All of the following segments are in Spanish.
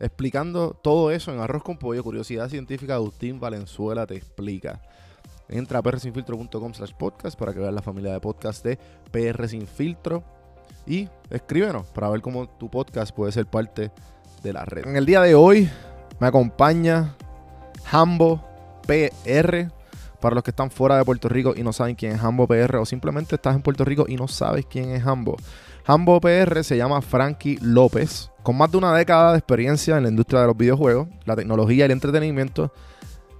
Explicando todo eso en Arroz con Pollo, Curiosidad Científica, Agustín Valenzuela te explica. Entra a prsinfiltro.com slash podcast para que veas la familia de podcast de PR Sin Filtro. Y escríbenos para ver cómo tu podcast puede ser parte de la red. En el día de hoy me acompaña Hambo PR. Para los que están fuera de Puerto Rico y no saben quién es Hambo PR o simplemente estás en Puerto Rico y no sabes quién es Hambo. Hambo PR se llama Frankie López. Con más de una década de experiencia en la industria de los videojuegos, la tecnología y el entretenimiento,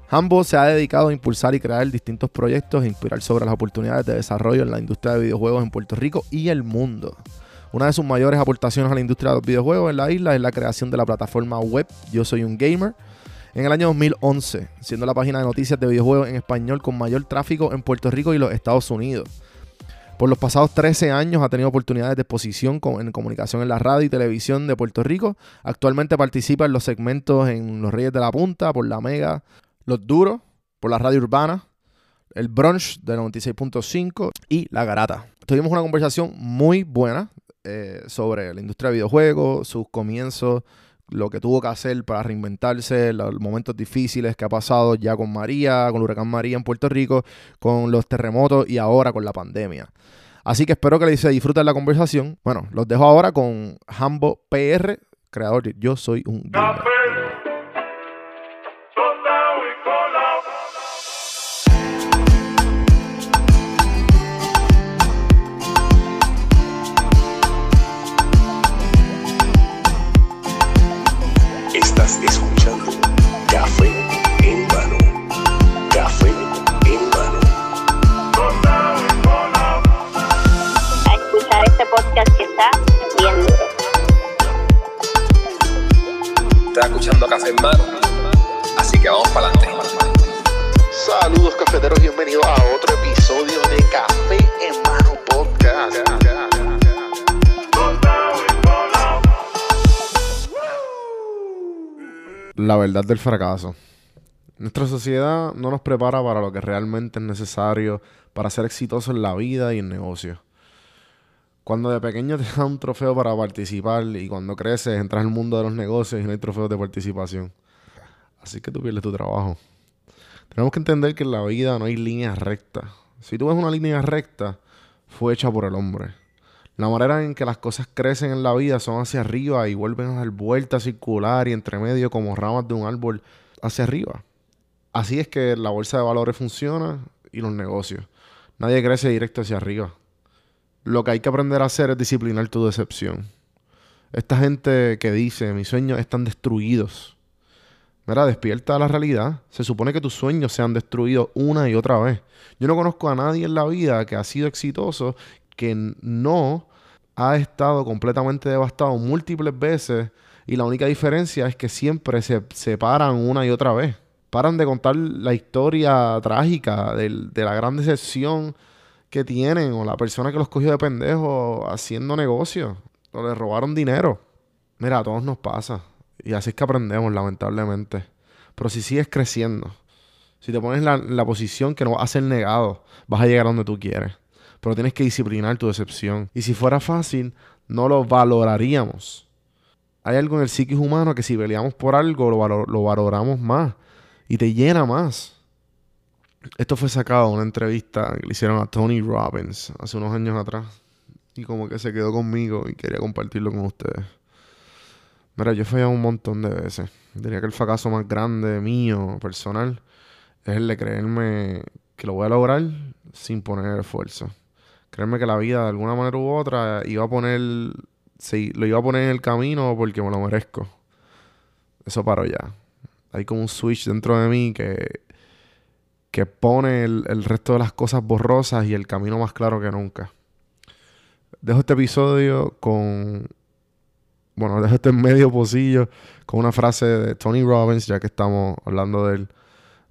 Hambo se ha dedicado a impulsar y crear distintos proyectos e inspirar sobre las oportunidades de desarrollo en la industria de videojuegos en Puerto Rico y el mundo. Una de sus mayores aportaciones a la industria de los videojuegos en la isla es la creación de la plataforma web Yo Soy un Gamer en el año 2011, siendo la página de noticias de videojuegos en español con mayor tráfico en Puerto Rico y los Estados Unidos. Por los pasados 13 años ha tenido oportunidades de exposición en comunicación en la radio y televisión de Puerto Rico. Actualmente participa en los segmentos en Los Reyes de la Punta, por la Mega, Los Duros, por la radio urbana, el Brunch de 96.5 y La Garata. Tuvimos una conversación muy buena eh, sobre la industria de videojuegos, sus comienzos, lo que tuvo que hacer para reinventarse, los momentos difíciles que ha pasado ya con María, con el huracán María en Puerto Rico, con los terremotos y ahora con la pandemia. Así que espero que se disfruten la conversación. Bueno, los dejo ahora con Hambo PR, creador de Yo Soy un Gamer. Estás escuchando Café en mano. Café en mano. a escuchar este podcast que está bien duro. Estás escuchando Café en Mano. Así que vamos para adelante. Saludos cafeteros, bienvenidos a otro episodio de Café La verdad del fracaso. Nuestra sociedad no nos prepara para lo que realmente es necesario para ser exitoso en la vida y en negocio. Cuando de pequeño te dan un trofeo para participar y cuando creces entras al mundo de los negocios y no hay trofeos de participación. Así que tú pierdes tu trabajo. Tenemos que entender que en la vida no hay líneas rectas. Si tú ves una línea recta, fue hecha por el hombre. La manera en que las cosas crecen en la vida son hacia arriba y vuelven a dar vuelta circular y entre medio como ramas de un árbol hacia arriba. Así es que la bolsa de valores funciona y los negocios. Nadie crece directo hacia arriba. Lo que hay que aprender a hacer es disciplinar tu decepción. Esta gente que dice, mis sueños están destruidos. Mira, despierta a la realidad. Se supone que tus sueños se han destruido una y otra vez. Yo no conozco a nadie en la vida que ha sido exitoso que no ha estado completamente devastado múltiples veces Y la única diferencia es que siempre se separan una y otra vez. Paran de contar la historia trágica de la gran decepción que tienen o la persona que los cogió de pendejo haciendo negocios o le robaron dinero. Mira, a todos nos pasa. Y así es que aprendemos, lamentablemente. Pero si sigues creciendo, si te pones la, la posición que no vas a ser negado, vas a llegar donde tú quieres. Pero tienes que disciplinar tu decepción. Y si fuera fácil, no lo valoraríamos. Hay algo en el psiquis humano que si peleamos por algo, lo, valo- lo valoramos más. Y te llena más. Esto fue sacado de una entrevista que le hicieron a Tony Robbins hace unos años atrás. Y como que se quedó conmigo y quería compartirlo con ustedes. Mira, yo he fallado un montón de veces. Diría que el fracaso más grande mío, personal, es el de creerme que lo voy a lograr sin poner esfuerzo. Creerme que la vida, de alguna manera u otra, iba a poner... Sí, lo iba a poner en el camino porque me lo merezco. Eso paró ya. Hay como un switch dentro de mí que, que pone el, el resto de las cosas borrosas y el camino más claro que nunca. Dejo este episodio con bueno, dejo este medio pocillo con una frase de Tony Robbins, ya que estamos hablando de él.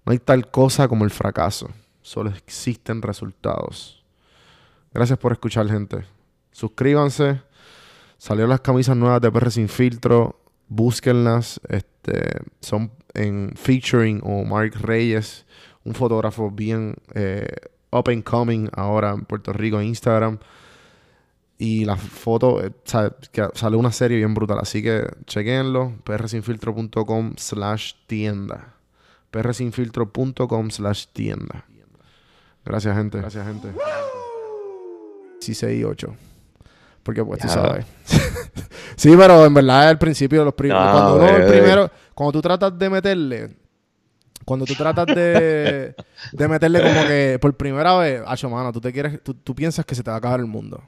No hay tal cosa como el fracaso, solo existen resultados. Gracias por escuchar, gente. Suscríbanse. Salieron las camisas nuevas de PR Sin Filtro. Búsquenlas. Este, son en featuring o Mark Reyes, un fotógrafo bien eh, up and coming ahora en Puerto Rico en Instagram. Y la foto, eh, sale una serie bien brutal. Así que chequenlo. prsinfiltro.com slash tienda. prsinfiltro.com slash tienda. Gracias, gente. Gracias, gente. Sí, 6 y 8. Porque pues tú sabes. sí, pero en verdad al principio los primeros. No, cuando uno el primero. Cuando tú tratas de meterle. Cuando tú tratas de, de meterle como que por primera vez, acho, mano, tú te quieres, tú, tú piensas que se te va a acabar el mundo.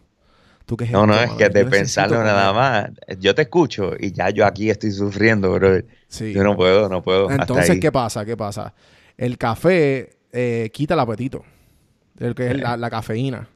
¿Tú qué No, no, es que de pensarlo nada más. Yo te escucho y ya yo aquí estoy sufriendo, bro. Sí. Yo no puedo, no puedo. Entonces. ¿qué pasa? ¿Qué pasa? El café eh, quita el apetito. El que es la, la cafeína.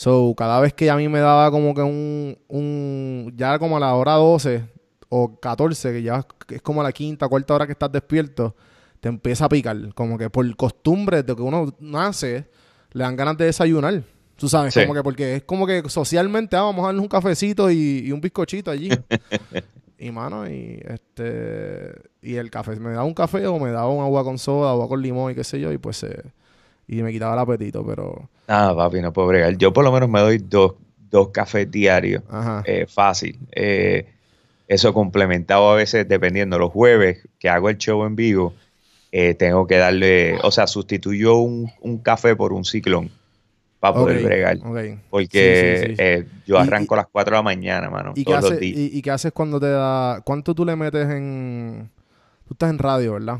So, cada vez que a mí me daba como que un, un... Ya como a la hora 12 o 14, que ya es como la quinta, cuarta hora que estás despierto, te empieza a picar. Como que por costumbre de que uno nace, le dan ganas de desayunar. Tú sabes, Sí. como que porque es como que socialmente, ah, vamos a darnos un cafecito y, y un bizcochito allí. Y mano, y este y el café, me daba un café o me daba un agua con soda, agua con limón y qué sé yo, y pues eh, y me quitaba el apetito, pero Ah, papi, no puedo bregar. Yo por lo menos me doy dos, dos cafés diarios. ajá. eh, fácil. Eh, eso complementado a veces, dependiendo, los jueves que hago el show en vivo, eh, tengo que darle, o sea, sustituyo un, un café por un ciclón para poder Ok, bregar. ok. Porque Sí, sí, sí. eh, yo arranco a las 4 de la mañana, mano, ¿Y qué, todos los haces, días. y, y qué haces cuando te da cuánto tú le metes en tú estás en radio, ¿verdad?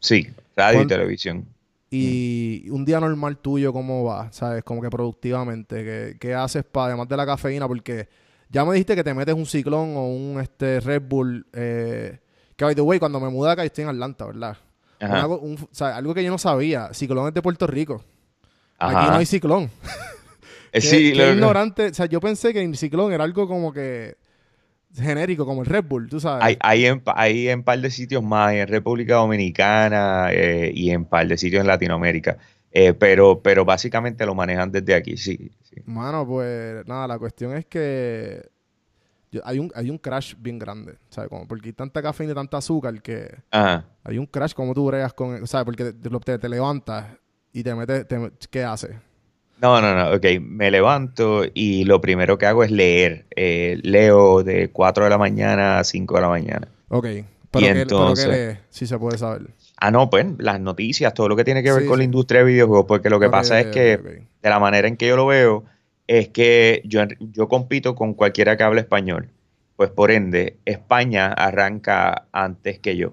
Sí, radio y ¿Cuán- televisión. Y un día normal tuyo, ¿cómo va? ¿Sabes? Como que productivamente. ¿Qué, qué haces para, además de la cafeína? Porque ya me dijiste que te metes un ciclón o un este Red Bull. Eh, que, by the way, cuando me mudé acá, yo estoy en Atlanta, ¿verdad? Ajá. Una co- un- o sea, algo que yo no sabía. Ciclón es de Puerto Rico. Aquí no hay ciclón. Eh, Qué- sí, qué lo- ignorante. O sea, yo pensé que el ciclón era algo como que genérico, como el Red Bull, tú sabes. Hay, hay, en, hay en par de sitios más, en República Dominicana eh, y en par de sitios en Latinoamérica. Eh, pero, pero básicamente lo manejan desde aquí, sí. sí. Mano, pues nada, la cuestión es que yo- hay, un, hay un crash bien grande, ¿sabes? Como porque hay tanta cafeína y tanta azúcar que Ajá. hay un crash como tú bregas con, ¿sabes? Porque te, te- te levantas y te metes, te- ¿qué haces? No, no, no, ok. Me levanto y lo primero que hago es leer. Eh, leo de 4 de la mañana a 5 de la mañana. Ok, pero, ¿qué, pero entonces-. Si se puede saber. Ah, no, pues las noticias, todo lo que tiene que ver Sí, con sí. la industria de videojuegos, porque lo que pasa es que de la manera en que yo lo veo es que yo, yo compito con cualquiera que hable español. Pues por ende, España arranca antes que yo.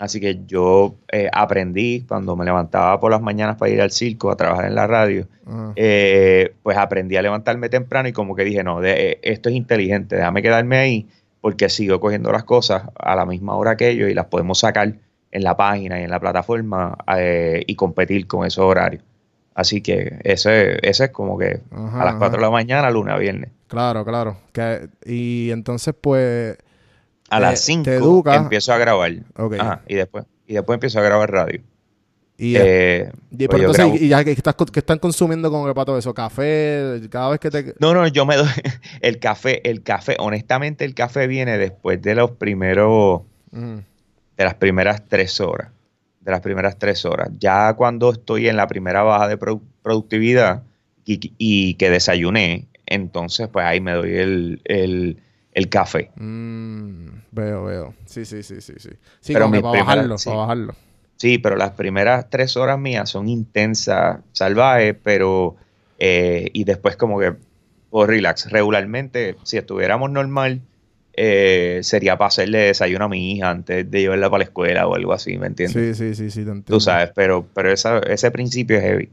Así que yo eh, aprendí cuando me levantaba por las mañanas para ir al circo a trabajar en la radio, ajá. eh, pues aprendí a levantarme temprano y como que dije, no, de- eh, esto es inteligente, déjame quedarme ahí porque sigo cogiendo las cosas a la misma hora que ellos y las podemos sacar en la página y en la plataforma eh, y competir con esos horarios. Así que ese, ese es como que Ajá, a las 4 de la mañana, lunes a viernes. Claro, claro. Que, y entonces, pues, A las 5 te educa. empiezo a grabar. Ok. Ajá, y después, y después empiezo a grabar radio. Y, Eh, y- pues entonces, y ya que estás, que están consumiendo que para todo eso, café, cada vez que te... No, no, yo me doy el café, el café, honestamente el café viene después de los primeros, de las primeras tres horas, de las primeras tres horas. Ya cuando estoy en la primera baja de produ- productividad y, y que desayuné, entonces pues ahí me doy el, el- el café. Mm, veo, veo. Sí, sí, sí, sí, sí. Sí, Pero como para bajarlo, sí. para bajarlo. Sí, pero las primeras tres horas mías son intensas, salvajes, pero eh, y después como que por relax. Regularmente, si estuviéramos normal, eh, sería para hacerle desayuno a mi hija antes de llevarla para la escuela o algo así, ¿me entiendes? Sí, sí, sí, sí, te entiendo. Tú sabes, pero, pero esa- ese principio es heavy.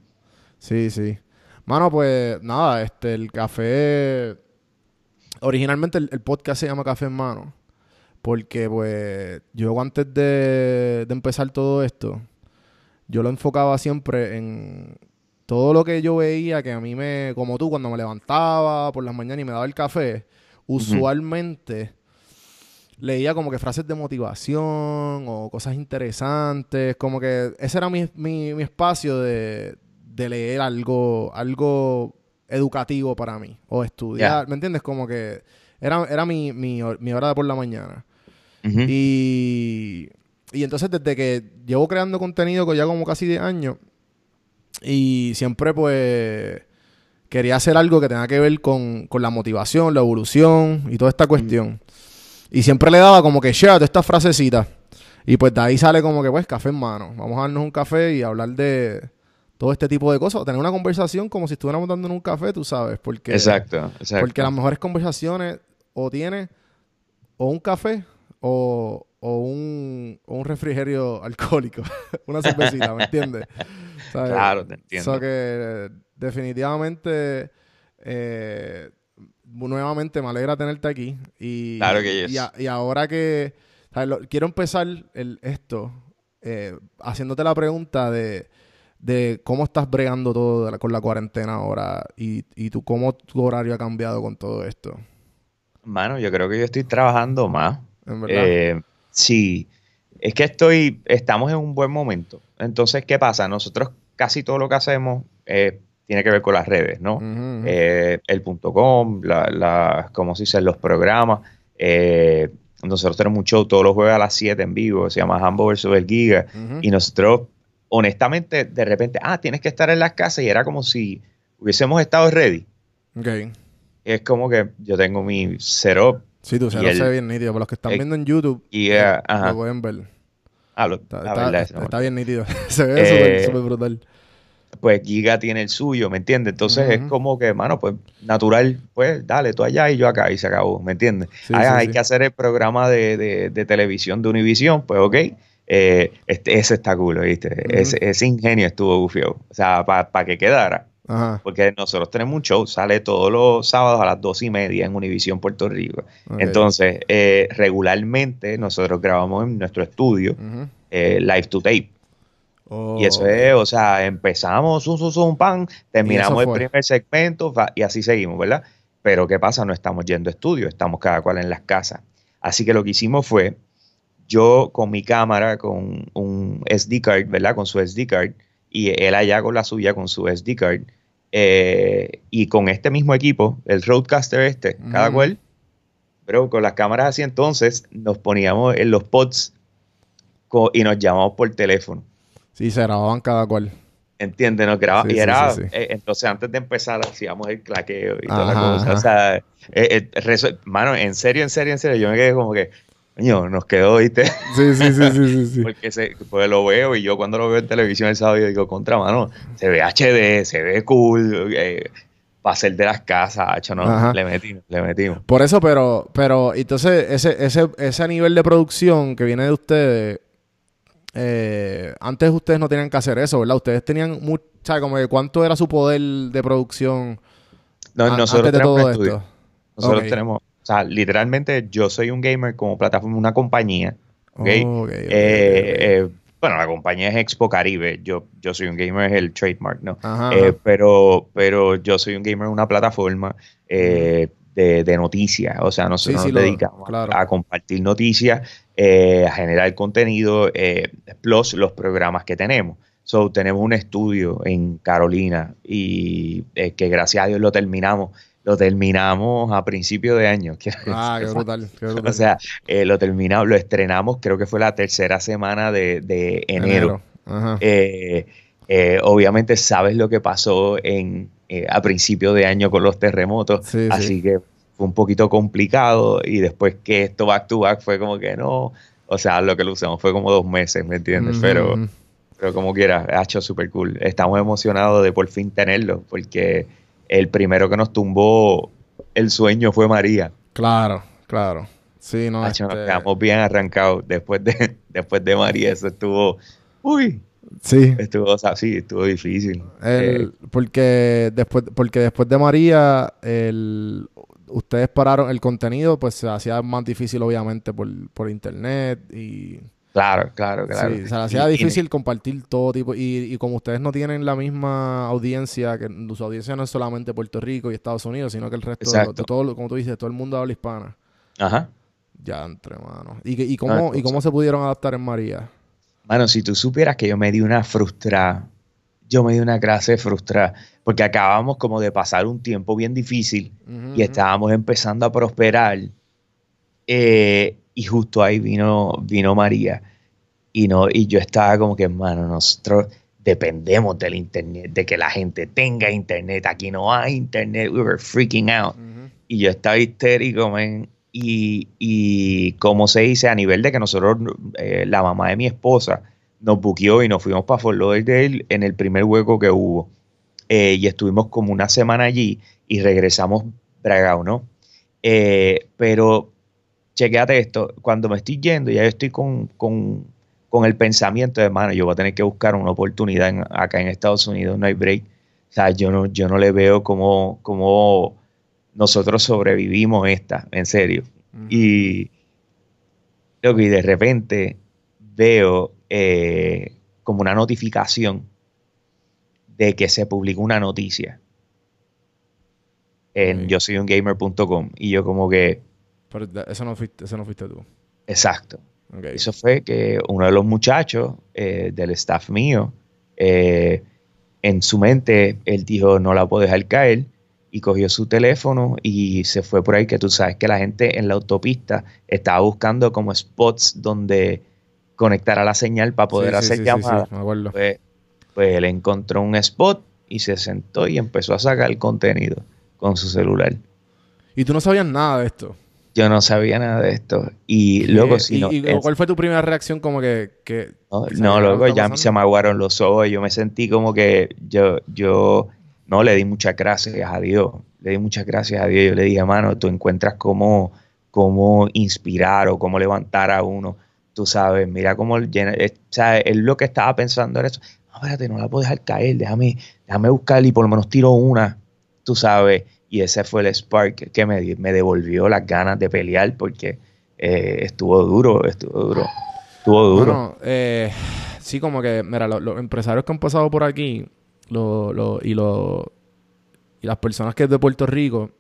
Sí, sí. Mano, pues nada, este, el café. Originalmente el, el podcast se llama Café en Mano. Porque, pues, yo antes de, de empezar todo esto, yo lo enfocaba siempre en todo lo que yo veía que a mí me. Como tú, cuando me levantaba por las mañanas y me daba el café, usualmente leía como que frases de motivación o cosas interesantes, como que ese era mi, mi- mi espacio de, de leer algo, algo educativo para mí, o estudiar. ¿me entiendes? Como que era, era mi, mi, hor- mi hora de por la mañana. Y, y entonces desde que llevo creando contenido con ya como casi 10 años y siempre pues quería hacer algo que tenga que ver con, con la motivación, la evolución y toda esta cuestión. Y siempre le daba como que share estas frasecitas. Y pues de ahí sale como que pues café en mano. Vamos a darnos un café y hablar de todo este tipo de cosas. O tener una conversación como si estuviéramos dándonos un café, tú sabes. Porque, exacto, exacto. porque las mejores conversaciones o tiene o un café o, o un, o un refrigerio alcohólico. Una cervecita, ¿me entiendes? ¿Sabes? Claro, te entiendo. So que eh, definitivamente eh, nuevamente me alegra tenerte aquí. Y, Claro que yes. y, a- y ahora que ¿sabes? Lo- quiero empezar el, esto eh, haciéndote la pregunta de, de cómo estás bregando todo la- con la cuarentena ahora y, y tú, cómo tu horario ha cambiado con todo esto. Mano, yo creo que yo estoy trabajando más. En verdad. Eh, sí, es que estoy, estamos en un buen momento. Entonces, ¿qué pasa? Nosotros casi todo lo que hacemos eh, tiene que ver con las redes, ¿no? Eh, el punto com, la, la, ¿cómo se dice? Los programas. Eh, nosotros tenemos un show todos los jueves a las 7 en vivo, se llama Hambo vs. el Giga. Y nosotros, honestamente, de repente, ah, tienes que estar en las casas y era como si hubiésemos estado ready. Ok. Es como que yo tengo mi setup Sí, tú Y se ve bien nítido. Para los que están eh, viendo en YouTube, y, eh, eh, ajá. lo pueden ver. Ah, lo- Está, la está- verdad, está- está bien nítido. se ve Eh, súper brutal. pues Giga tiene el suyo, ¿me entiendes? Entonces es como que, mano, pues natural, pues dale, tú allá y yo acá y se acabó, ¿me entiendes? Sí, Ah, sí, hay sí. que hacer el programa de, de- de televisión de Univision, pues ok, eh, este, ese está cool, ¿viste? Ese, ese ingenio estuvo bufio, o sea, para que quedara. Ajá. Porque nosotros tenemos un show, sale todos los sábados a las dos y media en Univision Puerto Rico. Entonces, eh, regularmente nosotros grabamos en nuestro estudio eh, live to tape. Oh, Y eso es, o sea, empezamos un, un, un pan, terminamos el primer segmento y así seguimos, ¿verdad? Pero ¿qué pasa? No estamos yendo a estudio, estamos cada cual en las casas. Así que lo que hicimos fue, yo con mi cámara, con un SD card, ¿verdad? Con su SD card, y él allá con la suya, con su SD card, eh, y con este mismo equipo, el Roadcaster este, cada cual, pero con las cámaras así entonces, nos poníamos en los pods y nos llamamos por teléfono. Sí, se grababan cada cual. ¿Entiendes? Nos graba- Sí, y era, sí, sí. eh, entonces antes de empezar hacíamos el claqueo y toda la Ajá, cosa. ajá. O sea, eh, eh, mano, en serio, en serio, en serio, yo me quedé como que, coño, nos quedó, ¿viste? Sí, sí, sí, sí, sí. sí. Porque se, pues lo veo y yo cuando lo veo en televisión el sábado yo digo, contra, mano, se ve HD, se ve cool, eh, para ser de las casas, hacho, no, Ajá. le metimos, le metimos. Por eso, pero, pero, entonces, ese, ese, ese nivel de producción que viene de ustedes, eh, antes ustedes no tenían que hacer eso, ¿verdad? Ustedes tenían mucho, ¿sabes? Como que cuánto era su poder de producción No, a- nosotros antes de todo esto. Nosotros tenemos, sea, literalmente yo soy un gamer como plataforma, una compañía. ¿ok? Ok, ok, ok, Eh, eh, bueno, la compañía es Expo Caribe. Yo, yo soy un gamer, es el trademark, ¿no? Ajá, Eh, ajá. pero, pero yo soy un gamer en una plataforma eh, de, de noticias. O sea, nosotros Sí, sí, nos lo- dedicamos a compartir noticias, eh, a generar contenido, eh, plus los programas que tenemos. So, tenemos un estudio en Carolina y eh, que gracias a Dios lo terminamos. Lo terminamos a principio de año. Ah, qué brutal, qué brutal. O sea, eh, lo terminamos, lo estrenamos, creo que fue la tercera semana de, de enero. Ajá. Eh, eh, obviamente sabes lo que pasó en, eh, a principio de año con los terremotos, Sí, sí. así que fue un poquito complicado y después que esto back to back fue como que no, o sea, lo que lo usamos fue como dos meses, ¿me entiendes? Pero, pero como quiera, ha hecho súper cool. Estamos emocionados de por fin tenerlo, porque el primero que nos tumbó el sueño fue María. Claro, claro. Sí, no, Hacho, nos este, quedamos bien arrancados después de, después de María, eso estuvo, uy, sí. estuvo, o sea, sí, estuvo difícil. Eh, El- porque después porque después de María el, ustedes pararon el contenido pues se hacía más difícil obviamente por, por internet y Claro, claro, claro. sí, se hacía Y- y- difícil compartir todo tipo y, y como ustedes no tienen la misma audiencia que su audiencia no es solamente Puerto Rico y Estados Unidos sino que el resto de, de todo como tú dices todo el mundo habla hispana Ajá. ya entre mano y, y cómo No, y cómo se pudieron adaptar en María Mano, si tú supieras que yo me di una frustrada, yo me di una clase frustrada, porque acabamos como de pasar un tiempo bien difícil y estábamos empezando a prosperar. eh, y justo ahí vino, vino María. Y, no, y yo estaba como que, hermano, nosotros dependemos del internet, de que la gente tenga internet. Aquí no hay internet. We were freaking out. Ujú. y yo estaba histérico, man. Y, y como se dice, a nivel de que nosotros, eh, la mamá de mi esposa, nos buqueó y nos fuimos para Fort Lauderdale en el primer hueco que hubo. Eh, y estuvimos como una semana allí y regresamos bragado, ¿no? Eh, pero, chequéate esto, cuando me estoy yendo, ya yo estoy con, con, con el pensamiento de, mano, yo voy a tener que buscar una oportunidad en- acá en Estados Unidos, no hay break. O sea, yo no, yo no le veo como, como nosotros sobrevivimos esta, en serio. Y, loco, y de repente veo eh, como una notificación de que se publicó una noticia en yo soy un gamer.com y yo como que, Pero eso no fuiste eso no fuiste tú exacto. Eso fue que uno de los muchachos eh, del staff mío, eh, en su mente, él dijo, no la puedo dejar caer, y cogió su teléfono y se fue por ahí, que tú sabes que la gente en la autopista estaba buscando como spots donde conectar a la señal para poder Sí, hacer sí, sí, llamadas. sí. Pues, pues él encontró un spot y se sentó y empezó a sacar contenido con su celular. Y tú no sabías nada de esto. Yo no sabía nada de esto. Y luego, si no, y es- ¿Cuál fue tu primera reacción como que... que No, no, está ya se me aguaron los ojos. Yo me sentí como que yo, yo no le di muchas gracias a Dios. Le di muchas gracias a Dios. Yo le dije, mano, tú encuentras cómo, cómo inspirar o cómo levantar a uno. Tú sabes, mira cómo llena. sea, él lo que estaba pensando era eso. No, espérate, no la puedo dejar caer. Déjame, déjame buscar y por lo menos tiro una. Tú sabes. Y ese fue el spark que me, me devolvió las ganas de pelear porque eh, estuvo duro, estuvo duro. Estuvo duro. Bueno, eh, sí, como que, mira, lo- los, empresarios que han pasado por aquí lo, lo- y, lo, y las personas que es de Puerto Rico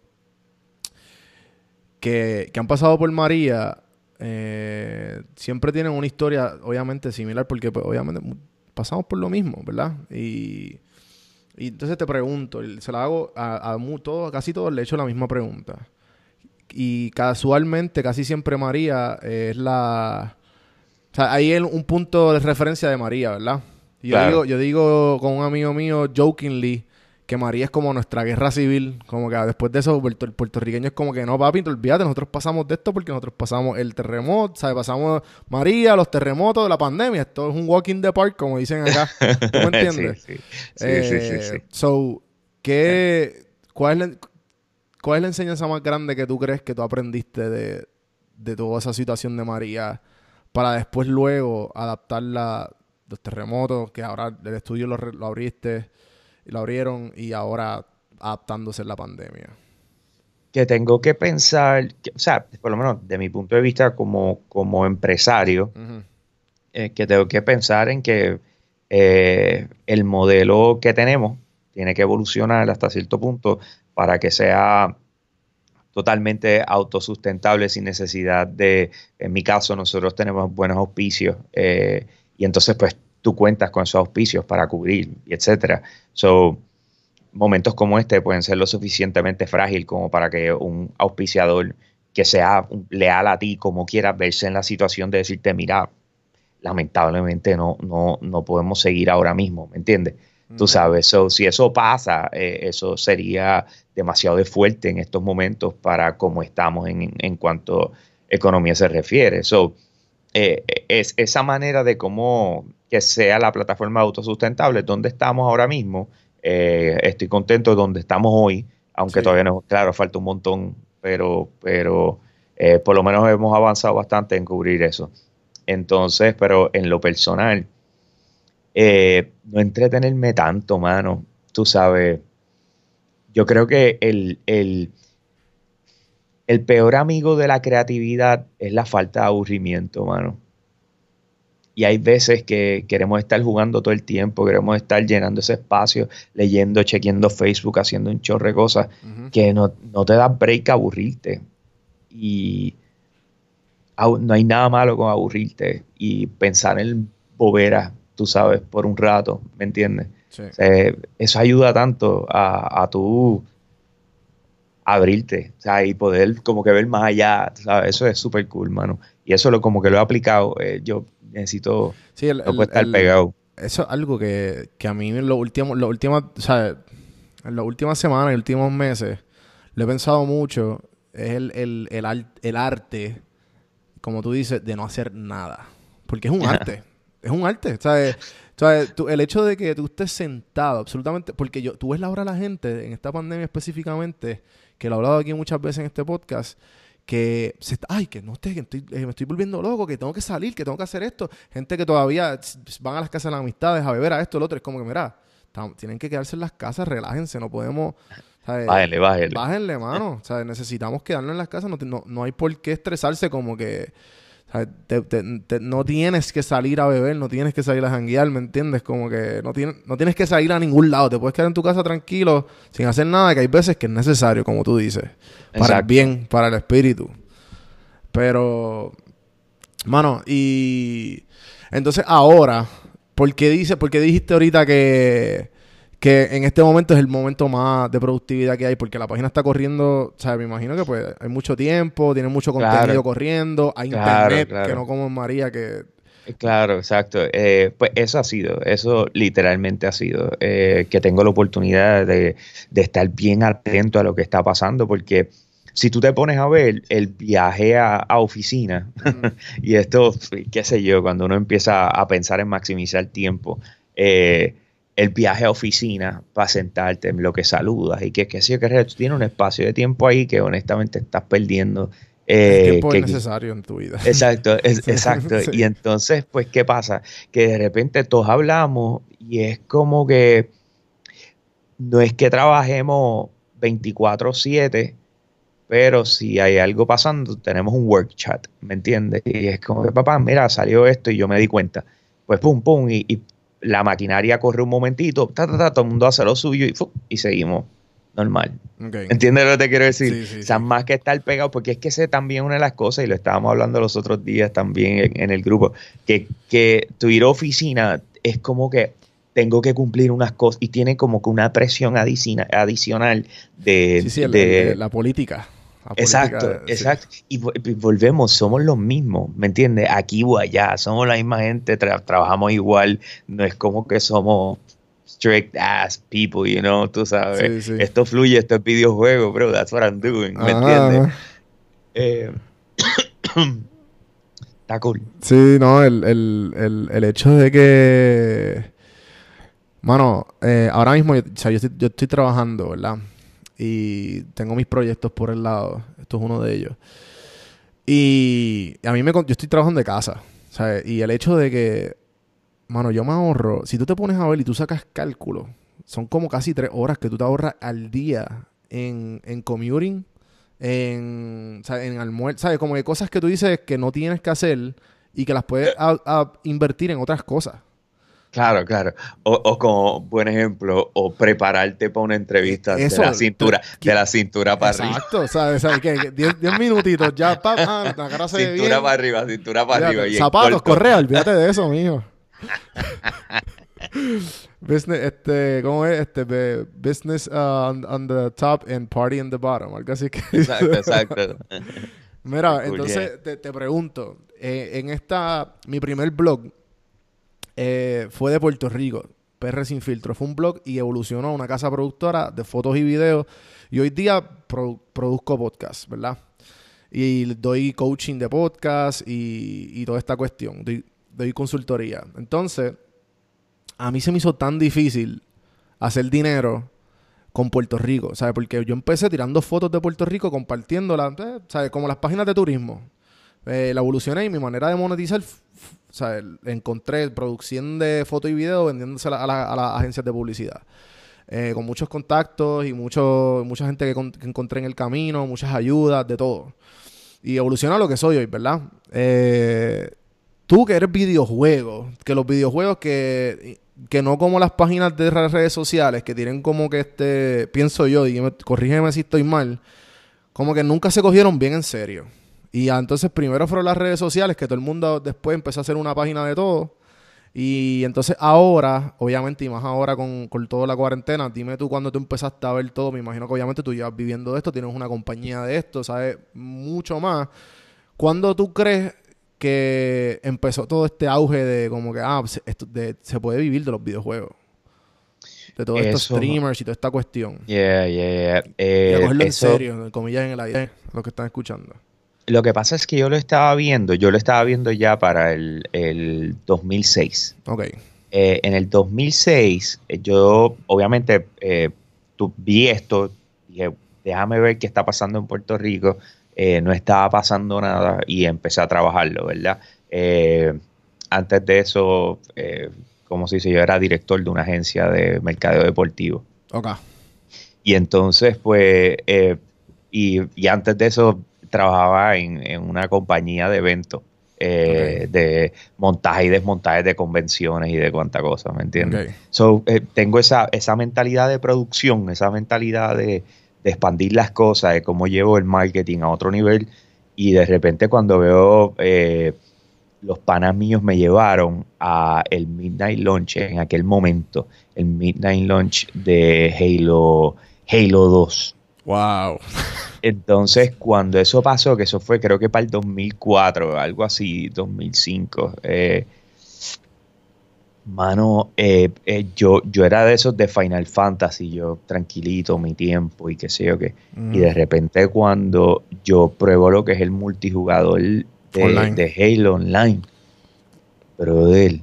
que, que han pasado por María eh, siempre tienen una historia, obviamente, similar, porque pues, obviamente pasamos por lo mismo, ¿verdad? Y, y entonces te pregunto, se la hago a, a mu- todo- casi todos le he hecho la misma pregunta. Y casualmente, casi siempre María es la... O sea, ahí es un punto de referencia de María, ¿verdad? Y yo, Claro. digo, yo digo con un amigo mío, jokingly, que María es como nuestra guerra civil. Como que después de eso, el puertorriqueño es como que no, papi, te olvídate, nosotros pasamos de esto porque nosotros pasamos el terremoto, ¿sabes? Pasamos María, los terremotos la pandemia. Esto es un walk in the park, como dicen acá. ¿Tú me entiendes? Sí, sí. Sí, sí, sí, Eh, sí. So, ¿qué, cuál, es la, ¿cuál es la enseñanza más grande que tú crees que tú aprendiste de, de toda esa situación de María para después luego adaptarla los terremotos, que ahora el estudio lo, lo abriste, lo abrieron y ahora adaptándose en la pandemia? Que tengo que pensar, que- o sea, por lo menos de mi punto de vista como, como empresario, eh, que tengo que pensar en que eh, el modelo que tenemos tiene que evolucionar hasta cierto punto para que sea, totalmente autosustentable sin necesidad de, en mi caso, nosotros tenemos buenos auspicios eh, y entonces pues tú cuentas con esos auspicios para cubrir, etcétera. So, momentos como este pueden ser lo suficientemente frágil como para que un auspiciador que sea leal a ti como quiera verse en la situación de decirte, mira, lamentablemente no, no, no podemos seguir ahora mismo, ¿me entiendes? Tú sabes, so, si eso pasa, eh, eso sería demasiado fuerte en estos momentos para cómo estamos en, en cuanto economía se refiere. So, eh, es esa manera de cómo que sea la plataforma autosustentable, donde estamos ahora mismo, eh, estoy contento de donde estamos hoy, aunque todavía no, claro, falta un montón, pero, pero por lo menos hemos avanzado bastante en cubrir eso. Entonces, pero en lo personal, eh, no entretenerme tanto, mano. Tú sabes, yo creo que el, el, el peor amigo de la creatividad es la falta de aburrimiento, mano. Y hay veces que queremos estar jugando todo el tiempo, queremos estar llenando ese espacio, leyendo, chequeando Facebook, haciendo un chorre de cosas, que no, no, te da break a aburrirte. Y no hay nada malo con aburrirte y pensar en boberas, tú sabes, por un rato, ¿me entiendes? eso ayuda tanto a, a tu abrirte, o sea, y poder como que ver más allá, ¿sabes? Eso es súper cool, mano. Y eso lo como que lo he aplicado, eh, yo necesito sí, el, estar pegado. Eso es algo que, que a mí en los últimos, los últimos, o sea, en las últimas semanas y últimos meses, lo he pensado mucho, es el, el, el, el arte como tú dices, de no hacer nada. Porque es un arte. es un arte. ¿Sabes? ¿Sabes? el hecho de que tú estés sentado, absolutamente. Porque yo, tú ves la hora de la gente, en esta pandemia específicamente, que lo he hablado aquí muchas veces en este podcast, que se ay, que no esté, que estoy, eh, me estoy volviendo loco, que tengo que salir, que tengo que hacer esto. Gente que todavía van a las casas de las amistades a beber a esto, lo otro. Es como que, mira, tienen que quedarse en las casas, relájense, no podemos Bájenle, bájenle. Bájenle, mano. O sea, necesitamos quedarnos en las casas. No, no, hay por qué estresarse como que... no tienes que salir a beber, no tienes que salir a janguear, ¿me entiendes? Como que no, tienes, no tienes que salir a ningún lado. Te puedes quedar en tu casa tranquilo, sin hacer nada, que hay veces que es necesario, como tú dices. Para el bien, para el espíritu. Pero... Mano, y... Entonces ahora, ¿por qué, dice, ¿por qué dijiste ahorita que que en este momento es el momento más de productividad que hay porque la página está corriendo, o sea, me imagino que pues hay mucho tiempo, tiene mucho contenido corriendo, hay internet, que no como en María que... Eh, claro, exacto. Eh, pues eso ha sido, eso literalmente ha sido, eh, que tengo la oportunidad de, estar bien atento a lo que está pasando porque si tú te pones a ver el viaje a, oficina y esto, qué sé yo, cuando uno empieza a pensar en maximizar tiempo, eh, el viaje a oficina para sentarte en lo que saludas y que, que sí, que tú tienes un espacio de tiempo ahí que honestamente estás perdiendo. Eh, el tiempo es necesario en tu vida. Exacto, exacto. Y entonces, pues, ¿qué pasa? Que de repente todos hablamos y es como que no es que trabajemos 24/7, pero si hay algo pasando, tenemos un work chat, ¿me entiendes? Y es como que, papá, mira, salió esto y yo me di cuenta. Pues, pum, pum, y, y la maquinaria corre un momentito, ta, ta, ta, todo el mundo hace lo suyo y, y seguimos normal. ¿Entiendes lo que te quiero decir? o sea, más que estar pegado, porque es que ese también una de las cosas, y lo estábamos hablando los otros días también en, el grupo, que, que tu ir a oficina es como que tengo que cumplir unas cosas y tiene como que una presión adicional de, de la política. Exacto, exacto. Y, volvemos, somos los mismos, ¿me entiendes? Aquí o allá, somos la misma gente, trabajamos igual, no es como que somos strict ass people, you know, tú sabes. Esto fluye, esto es videojuego, bro, that's what I'm doing, ¿me entiendes? Eh, está cool. Sí, no, el, el, el, hecho de que... Mano, eh, ahora mismo, o sea, yo, estoy, yo estoy trabajando, ¿verdad? Y tengo mis proyectos por el lado. Esto es uno de ellos. Y a mí me... Yo estoy trabajando de casa. ¿sabes? Y el hecho de que... Mano, yo me ahorro... Si tú te pones a ver y tú sacas cálculo, son como casi tres horas que tú te ahorras al día en, en commuting, en, en almuerzo, ¿sabes? Como que cosas que tú dices que no tienes que hacer y que las puedes invertir en otras cosas. Claro, claro. O, o como buen ejemplo, o prepararte para una entrevista Eso, de la cintura, de la cintura para arriba. Exacto, ¿sabes? ¿Sabes qué? Que 10 10 minutitos, ya, pa, ah, la cara se ve bien. Cintura para arriba, cintura para arriba. Zapatos, correa, olvídate de eso, mijo. business, este, ¿cómo es? Este, business uh, on, on the top and party in the bottom, algo así que... Exacto, exacto. Mira, entonces te, te pregunto, eh, en esta, mi primer blog eh, fue de Puerto Rico, PR Sin Filtro. Fue un blog y evolucionó a una casa productora de fotos y videos. Y hoy día produ- produzco podcast, ¿verdad? Y doy coaching de podcast y, toda esta cuestión. Doy, doy consultoría. Entonces, a mí se me hizo tan difícil hacer dinero con Puerto Rico, ¿sabes? Porque yo empecé tirando fotos de Puerto Rico, compartiéndolas, ¿sabes? Como las páginas de turismo. Eh, la evolucioné y mi manera de monetizar, f- ¿sabes? Encontré producción de foto y video vendiéndosela a, la- a las agencias de publicidad. Eh, con muchos contactos y mucho, mucha gente que, con- que encontré en el camino, muchas ayudas, de todo. Y evoluciona lo que soy hoy, ¿verdad? Eh, tú que eres videojuego, que los videojuegos que, que no como las páginas de re- redes sociales, que tienen como que este, pienso yo, y corrígeme si estoy mal, como que nunca se cogieron bien en serio. Y entonces primero fueron las redes sociales, que todo el mundo después empezó a hacer una página de todo. Y entonces ahora, obviamente, y más ahora con, con toda la cuarentena, dime tú cuando tú empezaste a ver todo, me imagino que obviamente tú llevas viviendo de esto, tienes una compañía de esto, sabes mucho más. ¿Cuándo tú crees que empezó todo este auge de como que, ah, se, esto- de- se puede vivir de los videojuegos? De todos estos streamers y toda esta cuestión. Yeah, yeah, yeah. Y Eh, a cogerlo en eso- serio, en comillas en el aire, los que están escuchando. Lo que pasa es que yo lo estaba viendo, yo lo estaba viendo ya para el, el 2006. Ok. Eh, en el 2006, eh, yo obviamente eh, tu- vi esto, dije, déjame ver qué está pasando en Puerto Rico. Eh, no estaba pasando nada y empecé a trabajarlo, ¿verdad? Antes de eso, como se dice, yo era director de una agencia de mercadeo deportivo. Ok. Y entonces, pues, y, y antes de eso trabajaba en, en una compañía de eventos, eh, de montaje y desmontaje de convenciones y de cuánta cosa, ¿me entiendes? So, eh, tengo esa, esa mentalidad de producción, esa mentalidad de, de expandir las cosas, de cómo llevo el marketing a otro nivel. Y de repente cuando veo eh, los panas míos me llevaron a el Midnight Launch en aquel momento, el Midnight Launch de Halo, Halo 2. Wow. Entonces, cuando eso pasó, que eso fue creo que para el 2004, algo así, 2005, eh, mano, eh, eh, yo, yo era de esos de Final Fantasy, yo tranquilito, mi tiempo y qué sé yo qué. Y de repente cuando yo pruebo lo que es el multijugador de, Online. de Halo Online, brother,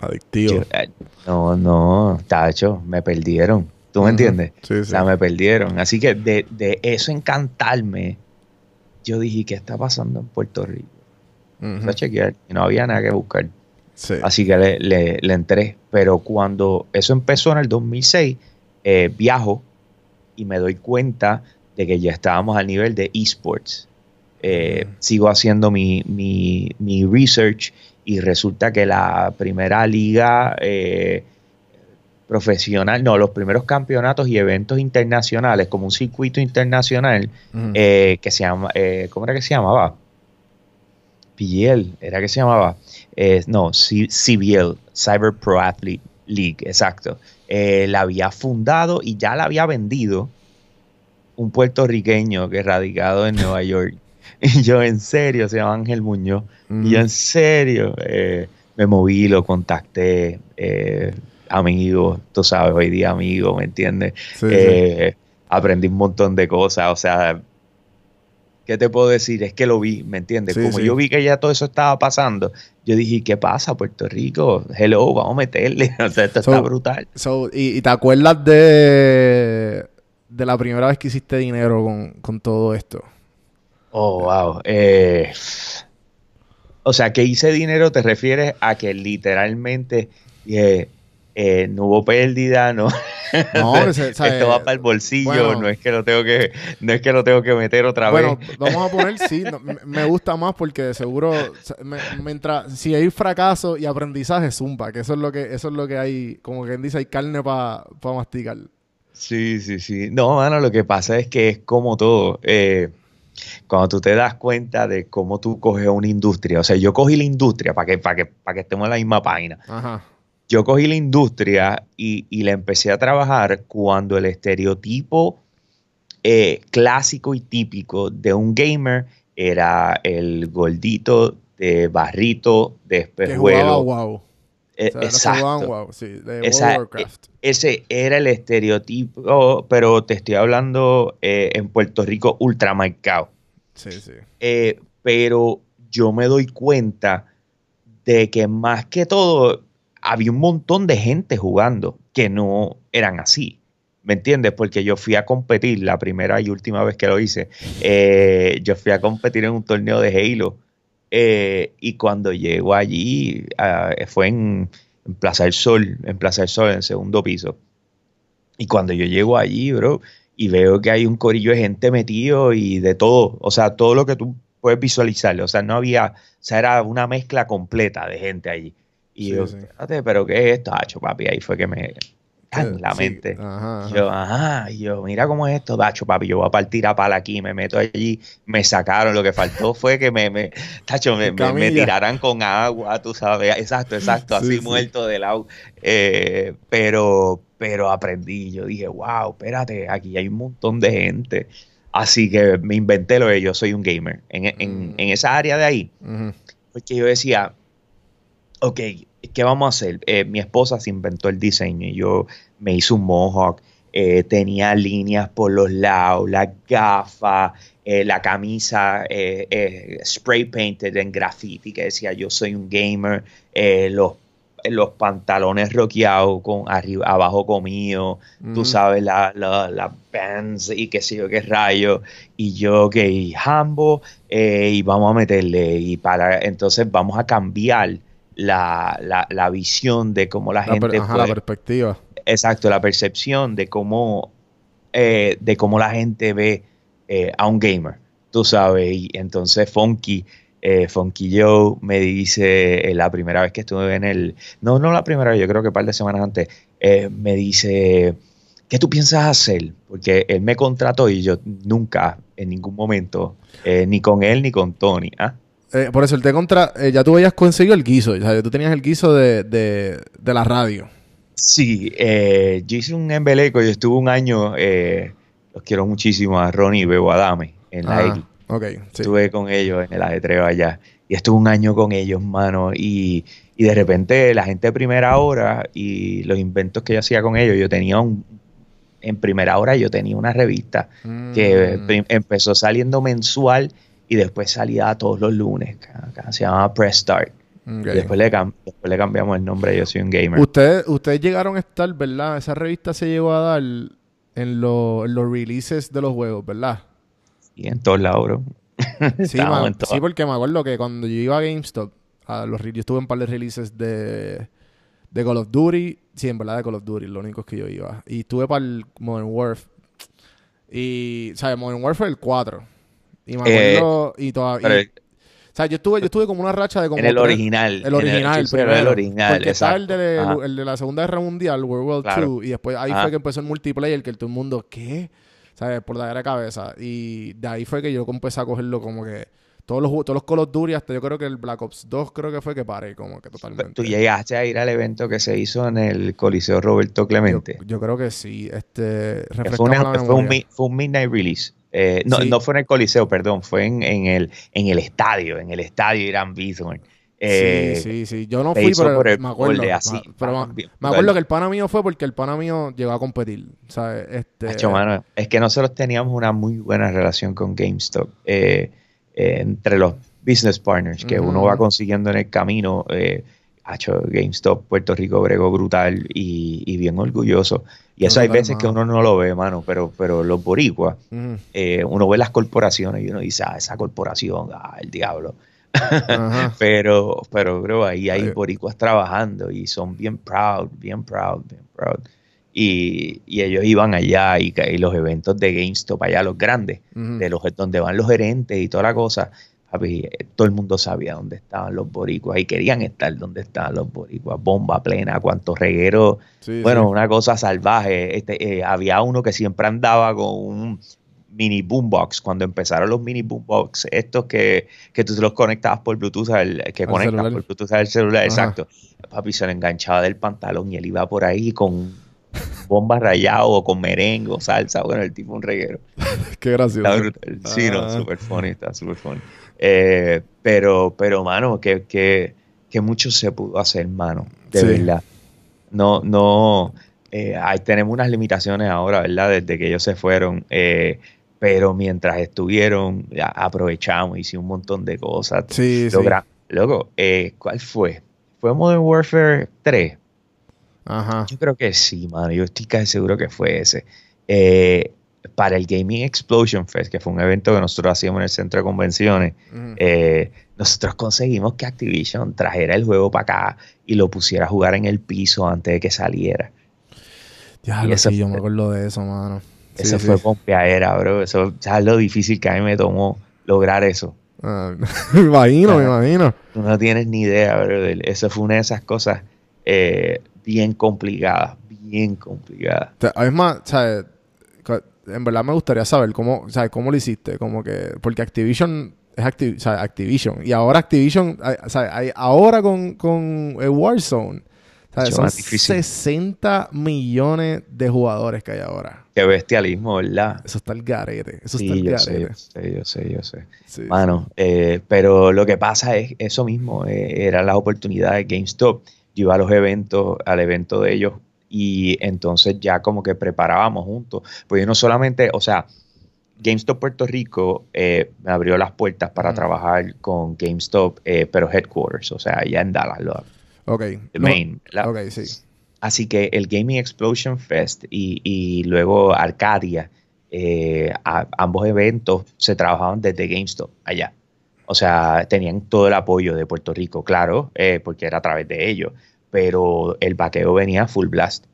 Adictivo. yo, eh, no, no, tacho, me perdieron. ¿Tú me entiendes? Sí, O sí. sea, me perdieron. Así que de, de eso encantarme, yo dije, ¿qué está pasando en Puerto Rico? A chequear y no había nada que buscar. Sí. Así que le, le- le entré. Pero cuando eso empezó en el 2006, eh, viajo y me doy cuenta de que ya estábamos al nivel de esports. Eh. Sigo haciendo mi, mi- mi research y resulta que la primera liga eh, profesional, no, los primeros campeonatos y eventos internacionales, como un circuito internacional, eh, que se llama, eh, ¿cómo era que se llamaba? PGL, era que se llamaba, Eh, no, C- CBL, Cyber Pro Athlete League, exacto. La había fundado y ya la había vendido un puertorriqueño que radicado en Nueva York. Y yo, en serio, se llama Ángel Muñoz. Y yo, en serio, me moví, lo contacté, eh, amigo, tú sabes, hoy día amigo, ¿me entiendes? Sí, sí. Eh, aprendí un montón de cosas, o sea, ¿qué te puedo decir? Es que lo vi, ¿me entiendes? Sí, Como sí. yo vi que ya todo eso estaba pasando, yo dije, ¿qué pasa, Puerto Rico? Hello, vamos a meterle, o sea, esto So- está brutal. So, y, y te acuerdas de, de la primera vez que hiciste dinero con, con todo esto? Oh, wow. Eh, o sea, que hice dinero, te refieres a que literalmente eh, eh, no hubo pérdida, no. No, Esto va eh, para el bolsillo, bueno. no es que lo tengo que, no es que lo tengo que meter otra Bueno, vez. vamos a poner sí. no, me, gusta más porque de seguro, me- mientras, si hay fracaso y aprendizaje, zumba, que eso es lo que, eso es lo que hay, como quien dice, hay carne para masticar. Sí, sí, sí. No, mano, lo que pasa es que es como todo. eh, cuando tú te das cuenta de cómo tú coges una industria, o sea, yo cogí la industria para que, para que, para que estemos en la misma página. Ajá. Yo cogí la industria y, y la empecé a trabajar cuando el estereotipo eh, clásico y típico de un gamer era el gordito de barrito de espejuelo. wow. Eh, O sea, que jugaban exacto. wow, sí, de Esa- of Warcraft. Ese era el estereotipo, pero te estoy hablando eh, en Puerto Rico ultramarcado. Sí, sí. Eh, pero yo me doy cuenta de que más que todo había un montón de gente jugando que no eran así. ¿Me entiendes? Porque yo fui a competir la primera y última vez que lo hice. eh, yo fui a competir en un torneo de Halo. eh, y cuando llego allí, ah, fue en, Plaza del Sol, en Plaza del Sol, en segundo piso. Y cuando yo llego allí, bro, y veo que hay un corillo de gente metido y de todo, o sea, todo lo que tú puedes visualizar, o sea, no había, o sea, era una mezcla completa de gente allí. Y yo, espérate, pero ¿qué es esto? Hacho, papi, ahí fue que me en la Sí, mente. Ajá, ajá. Yo, ajá, yo, mira cómo es esto, Tacho, papi, yo voy a partir a pala aquí, me meto allí, me sacaron, lo que faltó fue que me, me Tacho, me, me- me Camilla. tiraran con agua, tú sabes, exacto, exacto, Sí, así sí. muerto del agua, Eh, pero, pero aprendí, yo dije, wow, espérate, aquí hay un montón de gente, así que me inventé lo de yo soy un gamer, en, en- Mm. en esa área de ahí, Ujú. porque yo decía, ok, ¿qué vamos a hacer? Eh, mi esposa se inventó el diseño y yo me hice un mohawk, eh, tenía líneas por los lados, las gafas, eh, la camisa eh, spray painted en graffiti que decía yo soy un gamer, los, los pantalones roqueados con arriba, abajo comido, tú sabes, la, la, la bands y qué sé yo qué rayo. Y yo, ok, Hambo, eh, y vamos a meterle. Y para entonces vamos a cambiar la, la, la visión de cómo la La, per- gente la perspectiva. exacto, la percepción de cómo, eh, de cómo la gente ve eh, a un gamer, tú sabes. Y entonces Funky, eh, Funky Joe me dice, eh, la primera vez que estuve en el, no, no la primera vez, yo creo que un par de semanas antes, eh, me dice, ¿qué tú piensas hacer? Porque él me contrató y yo nunca, en ningún momento, ni con él ni con Tony, ¿ah? Eh, por eso el te contra, eh, ya tú habías conseguido el guiso, o sea, tú tenías el guiso de, de, de la radio. Sí, eh, yo hice un embeleco, yo estuve un año, eh, los quiero muchísimo a Ronnie y Bebo Adame en la Ah, X. ok, sí. Estuve con ellos en el ajetreo allá. Y estuve un año con ellos, mano. Y, y de repente la gente de primera hora y los inventos que yo hacía con ellos, yo tenía un... En primera hora yo tenía una revista que Mm, empezó saliendo mensual y después salía todos los lunes. Se llamaba Press Start. Y después le, cam- después le cambiamos el nombre, yo soy un gamer. Ustedes, ustedes llegaron a estar, ¿verdad? Esa revista se llegó a dar en, lo- en los releases de los juegos, ¿verdad? Y en todos lados, bro. Sí, sí, porque me acuerdo que cuando yo iba a GameStop, a los, yo estuve en un par de releases de, de Call of Duty. Sí, en verdad de Call of Duty, lo único es que yo iba. Y estuve para el Modern Warfare. Y, ¿sabes? Modern Warfare el 4. Y me Eh, acuerdo, y todavía... O sea, yo estuve, yo estuve como una racha de como... en el tres- original. El original, el primero. el original, Porque está el exacto. de, el de la Segunda Guerra Mundial, World War Claro. II, y después ahí Ajá. fue que empezó el multiplayer, que todo el mundo, ¿qué? ¿Sabes? Por la de cabeza. Y de ahí fue que yo empecé a cogerlo como que todos los, todos los Call of Duty, hasta yo creo que el Black Ops 2 creo que fue que paré como que totalmente. Tú llegaste a ir al evento que se hizo en el Coliseo Roberto yo, Clemente. yo creo que sí. Este, fue, una- la fue un, fue un midnight release. Eh, no, Sí. no fue en el Coliseo, perdón, fue en, en el, en el estadio, en el estadio Irán Bithorn. Eh, sí, sí, sí. Yo no fui, pero por el me acuerdo. así, pero me acuerdo que el pana mío fue porque el pana mío llegó a competir. ¿Sabes? Este, Hacho, mano, es que nosotros teníamos una muy buena relación con GameStop eh, entre los business partners que uno va consiguiendo en el camino. Hacho, GameStop Puerto Rico bregó brutal y, y bien orgulloso. Y eso hay veces que uno no lo ve, mano, pero, pero los boricuas, eh, uno ve las corporaciones y uno dice, ah, esa corporación, ah, el diablo. Pero, pero, bro, ahí hay Ay. boricuas trabajando y son bien proud, bien proud, bien proud. Y, y ellos iban allá y, los eventos de GameStop allá, los grandes, de los donde van los gerentes y toda la cosa, todo el mundo sabía dónde estaban los boricuas y querían estar donde estaban los boricuas, bomba plena, cuantos regueros, Sí, bueno, sí. una cosa salvaje. Este, eh, había uno que siempre andaba con un mini boombox cuando empezaron los mini boombox, estos que, que tú los conectabas por Bluetooth, al, que Al conectas celular. por Bluetooth al celular, Ajá. exacto. Papi se lo enganchaba del pantalón y él iba por ahí con bombas rayado o con merengue o salsa. Bueno, el tipo un reguero. Qué gracioso. Sí, no, Ah. super funny, está super funny. Eh, pero, pero, mano, que, que, que mucho se pudo hacer, mano, de Sí. verdad. No, no, eh, ahí tenemos unas limitaciones ahora, ¿verdad? Desde que ellos se fueron, eh, pero mientras estuvieron, aprovechamos, hicimos un montón de cosas. Sí, sí. Logra- eh, ¿cuál fue? ¿Fue Modern Warfare 3? Ajá. Yo creo que sí, mano. Yo estoy casi seguro que fue ese. Eh, para el Gaming Explosion Fest, que fue un evento que nosotros hacíamos en el centro de convenciones, eh, nosotros conseguimos que Activision trajera el juego para acá y lo pusiera a jugar en el piso antes de que saliera. Diablo, y eso sí, yo me acuerdo de eso, mano. Sí, eso sí. fue pompeadera, bro. Eso, ¿sabes lo difícil que a mí me tomó lograr eso? Ah, me imagino, me Ajá. imagino. Tú no tienes ni idea, bro. Eso fue una de esas cosas eh, bien complicadas, bien complicadas. Es más, ¿sabes? En verdad me gustaría saber cómo, ¿sabes? ¿Cómo lo hiciste? Como que... Porque Activision es Acti- o sea, Activision. Y ahora Activision... ¿sabes? Hay- ahora con, con el Warzone... Mucho Son más difícil. 60 millones de jugadores que hay ahora. Qué bestialismo, ¿verdad? Eso está el garete. Eso está el yo sé, garete. yo sé, yo sé, yo sé. Sí, Mano, eh, pero lo que pasa es eso mismo, eh, eran las oportunidades de GameStop. Yo iba a los eventos, al evento de ellos, y entonces ya como que preparábamos juntos. Pues yo no solamente, o sea, GameStop Puerto Rico eh, me abrió las puertas para Ujú. trabajar con GameStop, eh, pero headquarters, o sea, allá en Dallas, lo, Ok. el No, main. la- Ok, sí. Así que el Gaming Explosion Fest y, y luego Arcadia, eh, a- ambos eventos se trabajaban desde GameStop allá. O sea, tenían todo el apoyo de Puerto Rico, claro, porque era a través de ellos, pero el vaqueo venía full blast.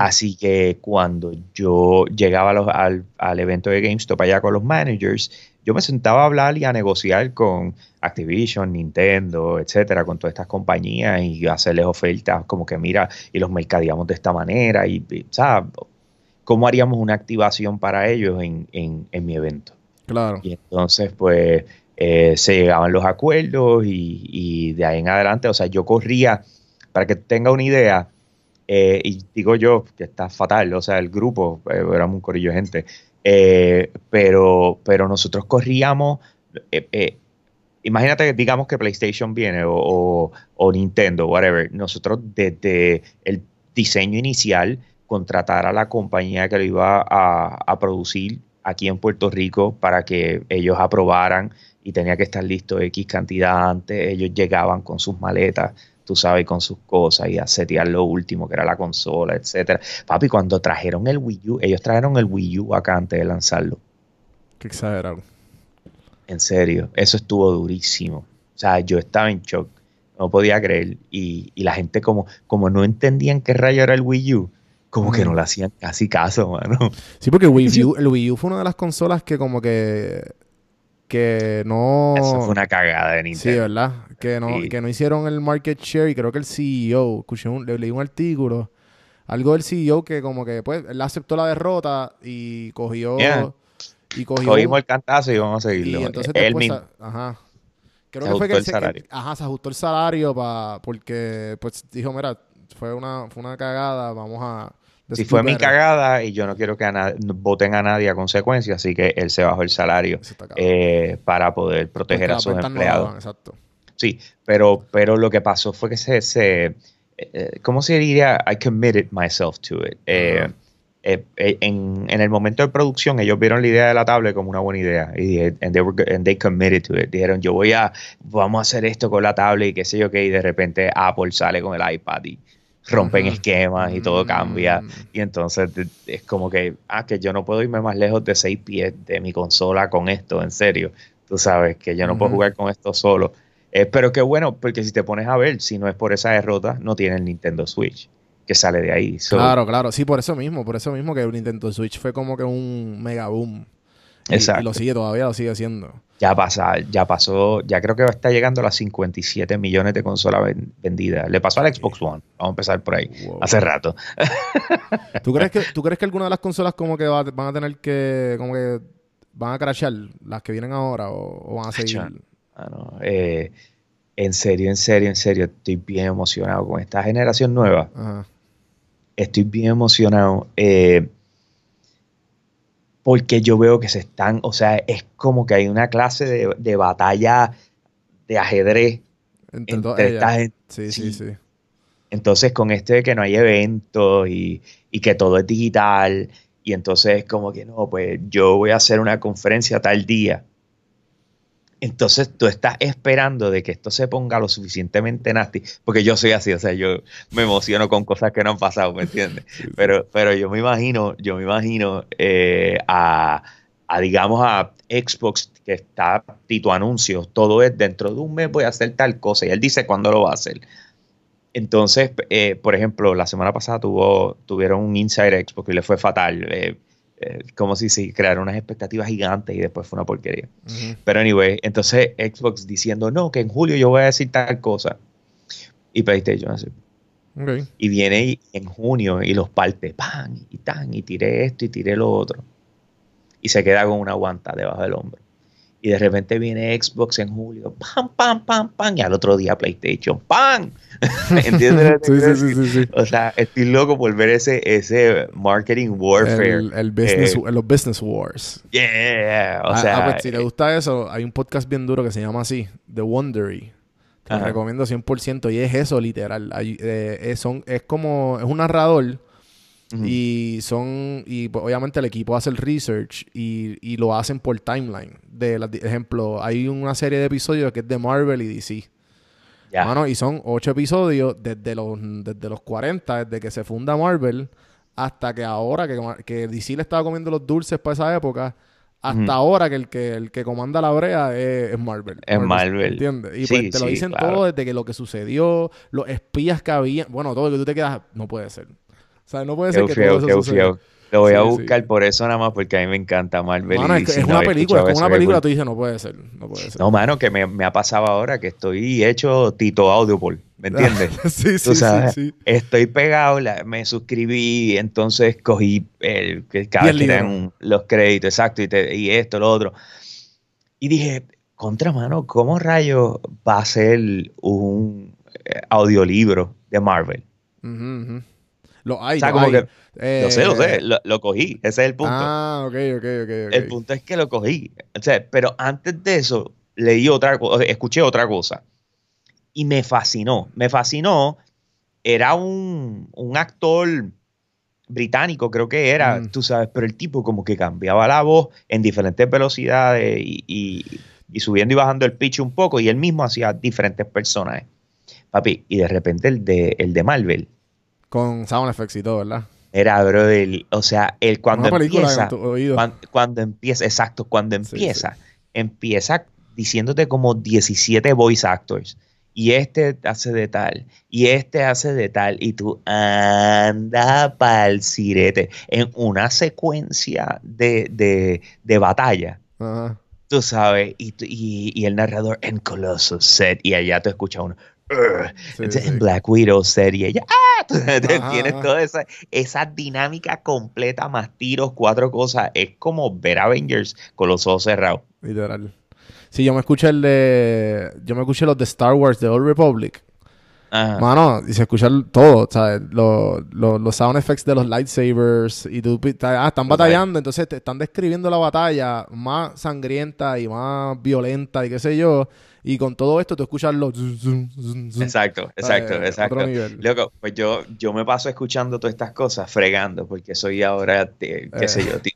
Así que cuando yo llegaba los- al, al evento de GameStop allá con los managers, yo me sentaba a hablar y a negociar con Activision, Nintendo, etcétera, con todas estas compañías y hacerles ofertas como que mira, y los mercadeamos de esta manera y, y, ¿sabes? ¿Cómo haríamos una activación para ellos en, en- en mi evento? Claro. Y entonces, pues, eh, se llegaban los acuerdos y, y de ahí en adelante, o sea, yo corría, para que tenga una idea, eh, y digo yo que está fatal, o sea, el grupo, eh, éramos un corillo de gente, eh, pero, pero nosotros corríamos, eh, imagínate que digamos que PlayStation viene o, o- o Nintendo, whatever, nosotros desde el diseño inicial, contratar a la compañía que lo iba a, a producir aquí en Puerto Rico para que ellos aprobaran y tenía que estar listo X cantidad antes, ellos llegaban con sus maletas, tú sabes, con sus cosas y a setear lo último que era la consola, etcétera. Papi, cuando trajeron el Wii U, ellos trajeron el Wii U acá antes de lanzarlo. Qué exagerado. En serio, eso estuvo durísimo. O sea, yo estaba en shock, no podía creer. Y, y la gente como, como no entendían qué rayo era el Wii U, como que no le hacían casi caso, mano. Sí, porque el Wii U, el Wii U fue una de las consolas que como que... Que no... Eso fue una cagada de Sí, Nintendo. ¿verdad? Que no, Sí. que no hicieron el market share y creo que el CEO, escuché un, le leí un artículo, algo del CEO que como que pues él aceptó la derrota y cogió Yeah. y cogió Cogimos el cantazo y vamos a seguirlo. y entonces Él después, mismo. ajá. Creo Se que fue que el salario. ajá, se ajustó el salario pa, porque pues dijo, mira, fue una fue una cagada, vamos a Si fue mi better". cagada y yo no quiero que a voten a nadie a consecuencia, así que él se bajó el salario eh, para poder proteger Porque a sus no empleados. exacto. Sí, pero, pero lo que pasó fue que se, se eh, ¿cómo se diría? I committed myself to it. Eh, en, en el momento de producción, ellos vieron la idea de la tablet como una buena idea y dije- and they, were, and they committed to it. Dijeron, yo voy a, vamos a hacer esto con la tablet y qué sé yo qué, y de repente Apple sale con el iPad y rompen esquemas y todo cambia. Mm. Y entonces es como que, ah, que yo no puedo irme más lejos de seis pies de mi consola con esto, en serio. Tú sabes que yo no puedo jugar con esto solo. Eh, pero qué bueno, porque si te pones a ver, si no es por esa derrota, no tiene el Nintendo Switch, que sale de ahí. So, Claro, claro. Sí, por eso mismo. Por eso mismo que el Nintendo Switch fue como que un mega boom. Y- Y, Exacto. lo sigue todavía, lo sigue haciendo. Ya pasa, ya pasó, ya creo que está llegando a las 57 millones de consolas ven- vendidas. Le pasó al Xbox One. Vamos a empezar por ahí. Wow. Hace rato. ¿Tú crees que, ¿Tú crees que alguna de las consolas como que va- van a tener que, como que van a crashar las que vienen ahora o, o van a seguir? Ah, no, eh, en serio, en serio, en serio, estoy bien emocionado con esta generación nueva. Ajá. Estoy bien emocionado. eh, porque yo veo que se están, o sea, es como que hay una clase de, de batalla de ajedrez Entre, esta gente. Sí, sí, sí. sí. Entonces, con esto de que no hay eventos y, y que todo es digital, y entonces como que no, pues yo voy a hacer una conferencia tal día. Entonces tú estás esperando de que esto se ponga lo suficientemente nasty, porque yo soy así, o sea, yo me emociono con cosas que no han pasado, ¿me entiendes? Pero, pero yo me imagino, yo me imagino eh, a, a, digamos, a Xbox que está Tito Anuncios, todo es dentro de un mes voy a hacer tal cosa, y él dice cuándo lo va a hacer. Entonces, eh, por ejemplo, la semana pasada tuvo, tuvieron un Inside Xbox y le fue fatal. eh, eh, como si se crearon unas expectativas gigantes y después fue una porquería. Pero anyway, entonces Xbox diciendo, no, que en julio yo voy a decir tal cosa. Y PlayStation así. Y viene y- en junio y los parte, pan, y tan, y tiré esto y tiré lo otro. Y se queda con una guanta debajo del hombro. Y de repente viene Xbox en julio, pam, pam, pam, pam, y al otro día PlayStation, pam. ¿Entiendes? Sí, sí, sí, sí. O sea, estoy loco por ver ese, ese marketing warfare. El, el business, Eh, los business wars. yeah, o Ah, sea, ah, pues, si te eh, gusta eso, hay un podcast bien duro que se llama así, The Wondery. Te recomiendo 100% y es eso, literal. Hay- eh, es, son, es como, es un narrador y son, y pues, obviamente el equipo hace el research y, y lo hacen por timeline. De de ejemplo, hay una serie de episodios que es de Marvel y DC. Mano, y son ocho episodios desde los, desde los 40, desde que se funda Marvel, hasta que ahora que, que DC le estaba comiendo los dulces para esa época, hasta ahora que el que el que comanda la brea es, es Marvel. Es Marvel. ¿Entiendes? Y Sí, pues te lo sí, dicen claro. todo desde que lo que sucedió, los espías que había, bueno, todo lo que tú te quedas, no puede ser. Sea, no puede ser que todo eso suceda. Lo voy a buscar sí. por eso nada más, porque a mí me encanta Marvel. Mano, y es, que si es no una película, es como una película, tú dices, no puede ser, no puede ser. No, mano, que me, me ha pasado ahora que estoy hecho Tito Audible, ¿me entiendes? sí, sí, sabes, sí, sí. Estoy pegado, la- me suscribí, entonces cogí el, que cada vez los créditos, exacto, y, te- y esto, lo otro. Y dije, contra mano, ¿cómo rayos va a ser un eh, audiolibro de Marvel? Ujú. Lo hay, O sea, lo como hay. que- Eh, Lo sé, lo sé, lo, lo cogí, ese es el punto. Ah, ok, ok, ok. ok. El punto es que lo cogí. O sea, pero antes de eso, leí otra cosa, escuché otra cosa. Y me fascinó. Me fascinó. Era un, un actor británico, creo que era, Mm. tú sabes, pero el tipo como que cambiaba la voz en diferentes velocidades y, y- y subiendo y bajando el pitch un poco, y él mismo hacía diferentes personajes. Papi, y de repente el de, el de Marvel. Con sound effects y todo, ¿verdad? Era, bro, el- o sea, él cuando Una película empieza, con tu oído. cuan- cuando, empieza, exacto, cuando Sí, empieza, empieza diciéndote como 17 voice actors. Y este hace de tal, y este hace de tal, y tú anda pa'l sirete en una secuencia de, de, de batalla, Ajá. tú sabes, y, y, y el narrador en Colossus set, y allá tú escuchas uno, Sí, entonces, sí. en Black Widow set, y ella, ¡ah! Tienes toda esa, esa dinámica completa, más tiros, cuatro cosas, es como ver Avengers con los ojos cerrados. Literal. Sí, yo me escuché el de. Yo me escuché los de Star Wars de Old Republic. Ajá. Mano, y se escucha todo, ¿sabes? Los, los, los sound effects de los lightsabers. Y tú, ah, están batallando, entonces te están describiendo la batalla más sangrienta y más violenta y qué sé yo. Y con todo esto tú escuchas los. Exacto, exacto, Eh, exacto. Loco, pues yo, yo me paso escuchando todas estas cosas, fregando, porque soy ahora, eh, qué sé yo, tío,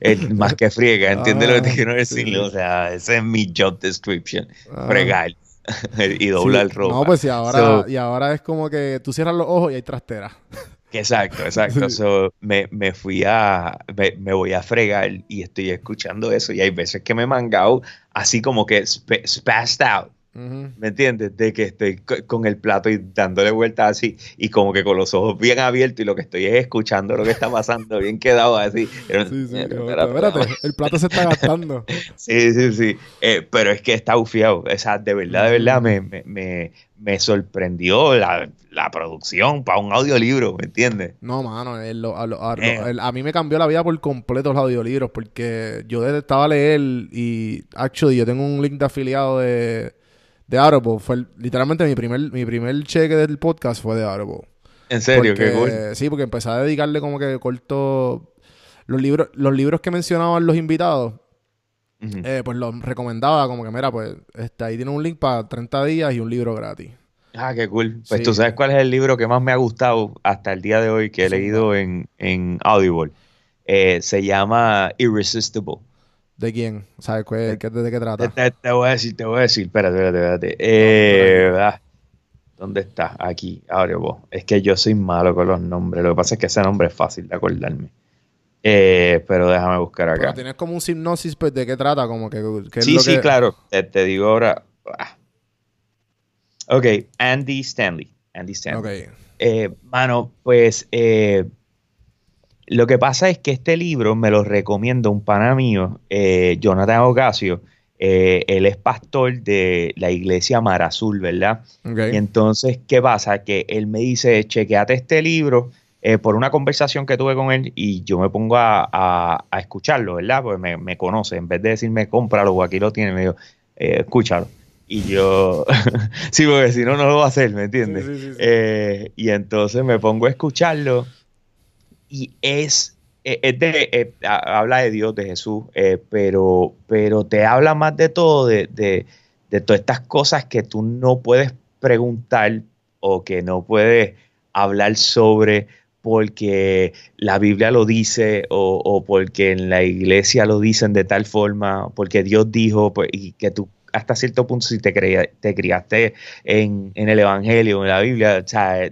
el más que friega, ¿entiendes lo que te Ah, quiero decir? sí. O sea, ese es mi job description, Ah. fregar y doblar Sí. ropa. No, pues y ahora, So- y ahora es como que tú cierras los ojos y hay trastera. Exacto, exacto. Sí. So, me, me fui a, me, me voy a fregar y estoy escuchando eso y hay veces que me he mangado así como que sp- spazzed out. ¿Me entiendes? De que estoy co- con el plato y dándole vueltas así y como que con los ojos bien abiertos y lo que estoy es escuchando lo que está pasando, bien quedado así. Pero- Sí, sí, que, espérate, el plato se está gastando. Sí, sí, sí. Eh, pero es que está ufiado. O sea, de verdad, de verdad me, me, me, me sorprendió la, la producción para un audiolibro, ¿me entiendes? No, mano, el- lo- a, lo- a- lo- Eh. el- a mí me cambió la vida por completo los audiolibros porque yo detestaba leer y, actually, yo tengo un link de afiliado de, de Audible. Fue literalmente mi primer, mi primer cheque del podcast fue de Audible. En serio, qué cool. Sí, porque empecé a dedicarle como que corto... Los libros, los libros que mencionaban los invitados, eh, pues los recomendaba como que, mira, pues este, ahí tiene un link para 30 días y un libro gratis. Ah, qué cool. Pues Sí. tú sabes cuál es el libro que más me ha gustado hasta el día de hoy que he leído en, en Audible. Eh, se llama Irresistible. ¿De quién? ¿Sabes qué, qué- de qué trata? te- te voy a decir, te voy a decir, espérate, espérate, espérate. Eh, ah, ¿Dónde está? Aquí, Audible. Es que yo soy malo con los nombres. Lo que pasa es que ese nombre es fácil de acordarme. Eh, pero déjame buscar Pero acá. tienes como un hipnosis pues, de qué trata, como que... es Sí, lo sí, que- claro. Te, te digo ahora. Ah. Ok, Andy Stanley. Andy Stanley. Ok. Eh, mano, pues eh, lo que pasa es que este libro me lo recomienda un pana mío, eh, Jonathan Ocasio. Eh, él es pastor de la iglesia Mar Azul, ¿verdad? Y entonces, ¿qué pasa? Que él me dice, chequeate este libro eh, por una conversación que tuve con él y yo me pongo a, a- a escucharlo, ¿verdad? Pues me, me conoce. En vez de decirme, cómpralo o aquí lo tiene, me dijo, escúchalo. Y yo, sí, porque si no, no lo va a hacer, ¿me entiendes? Sí, sí, sí, sí. Y entonces me pongo a escucharlo y es, eh, de, eh, ha- habla de Dios, de Jesús, eh, pero, pero te habla más de todo, de, de, de todas estas cosas que tú no puedes preguntar o que no puedes hablar sobre porque la Biblia lo dice o, o porque en la iglesia lo dicen de tal forma, porque Dios dijo pues, y que tú hasta cierto punto si te, creía- te criaste en, en el Evangelio, en la Biblia, o sea,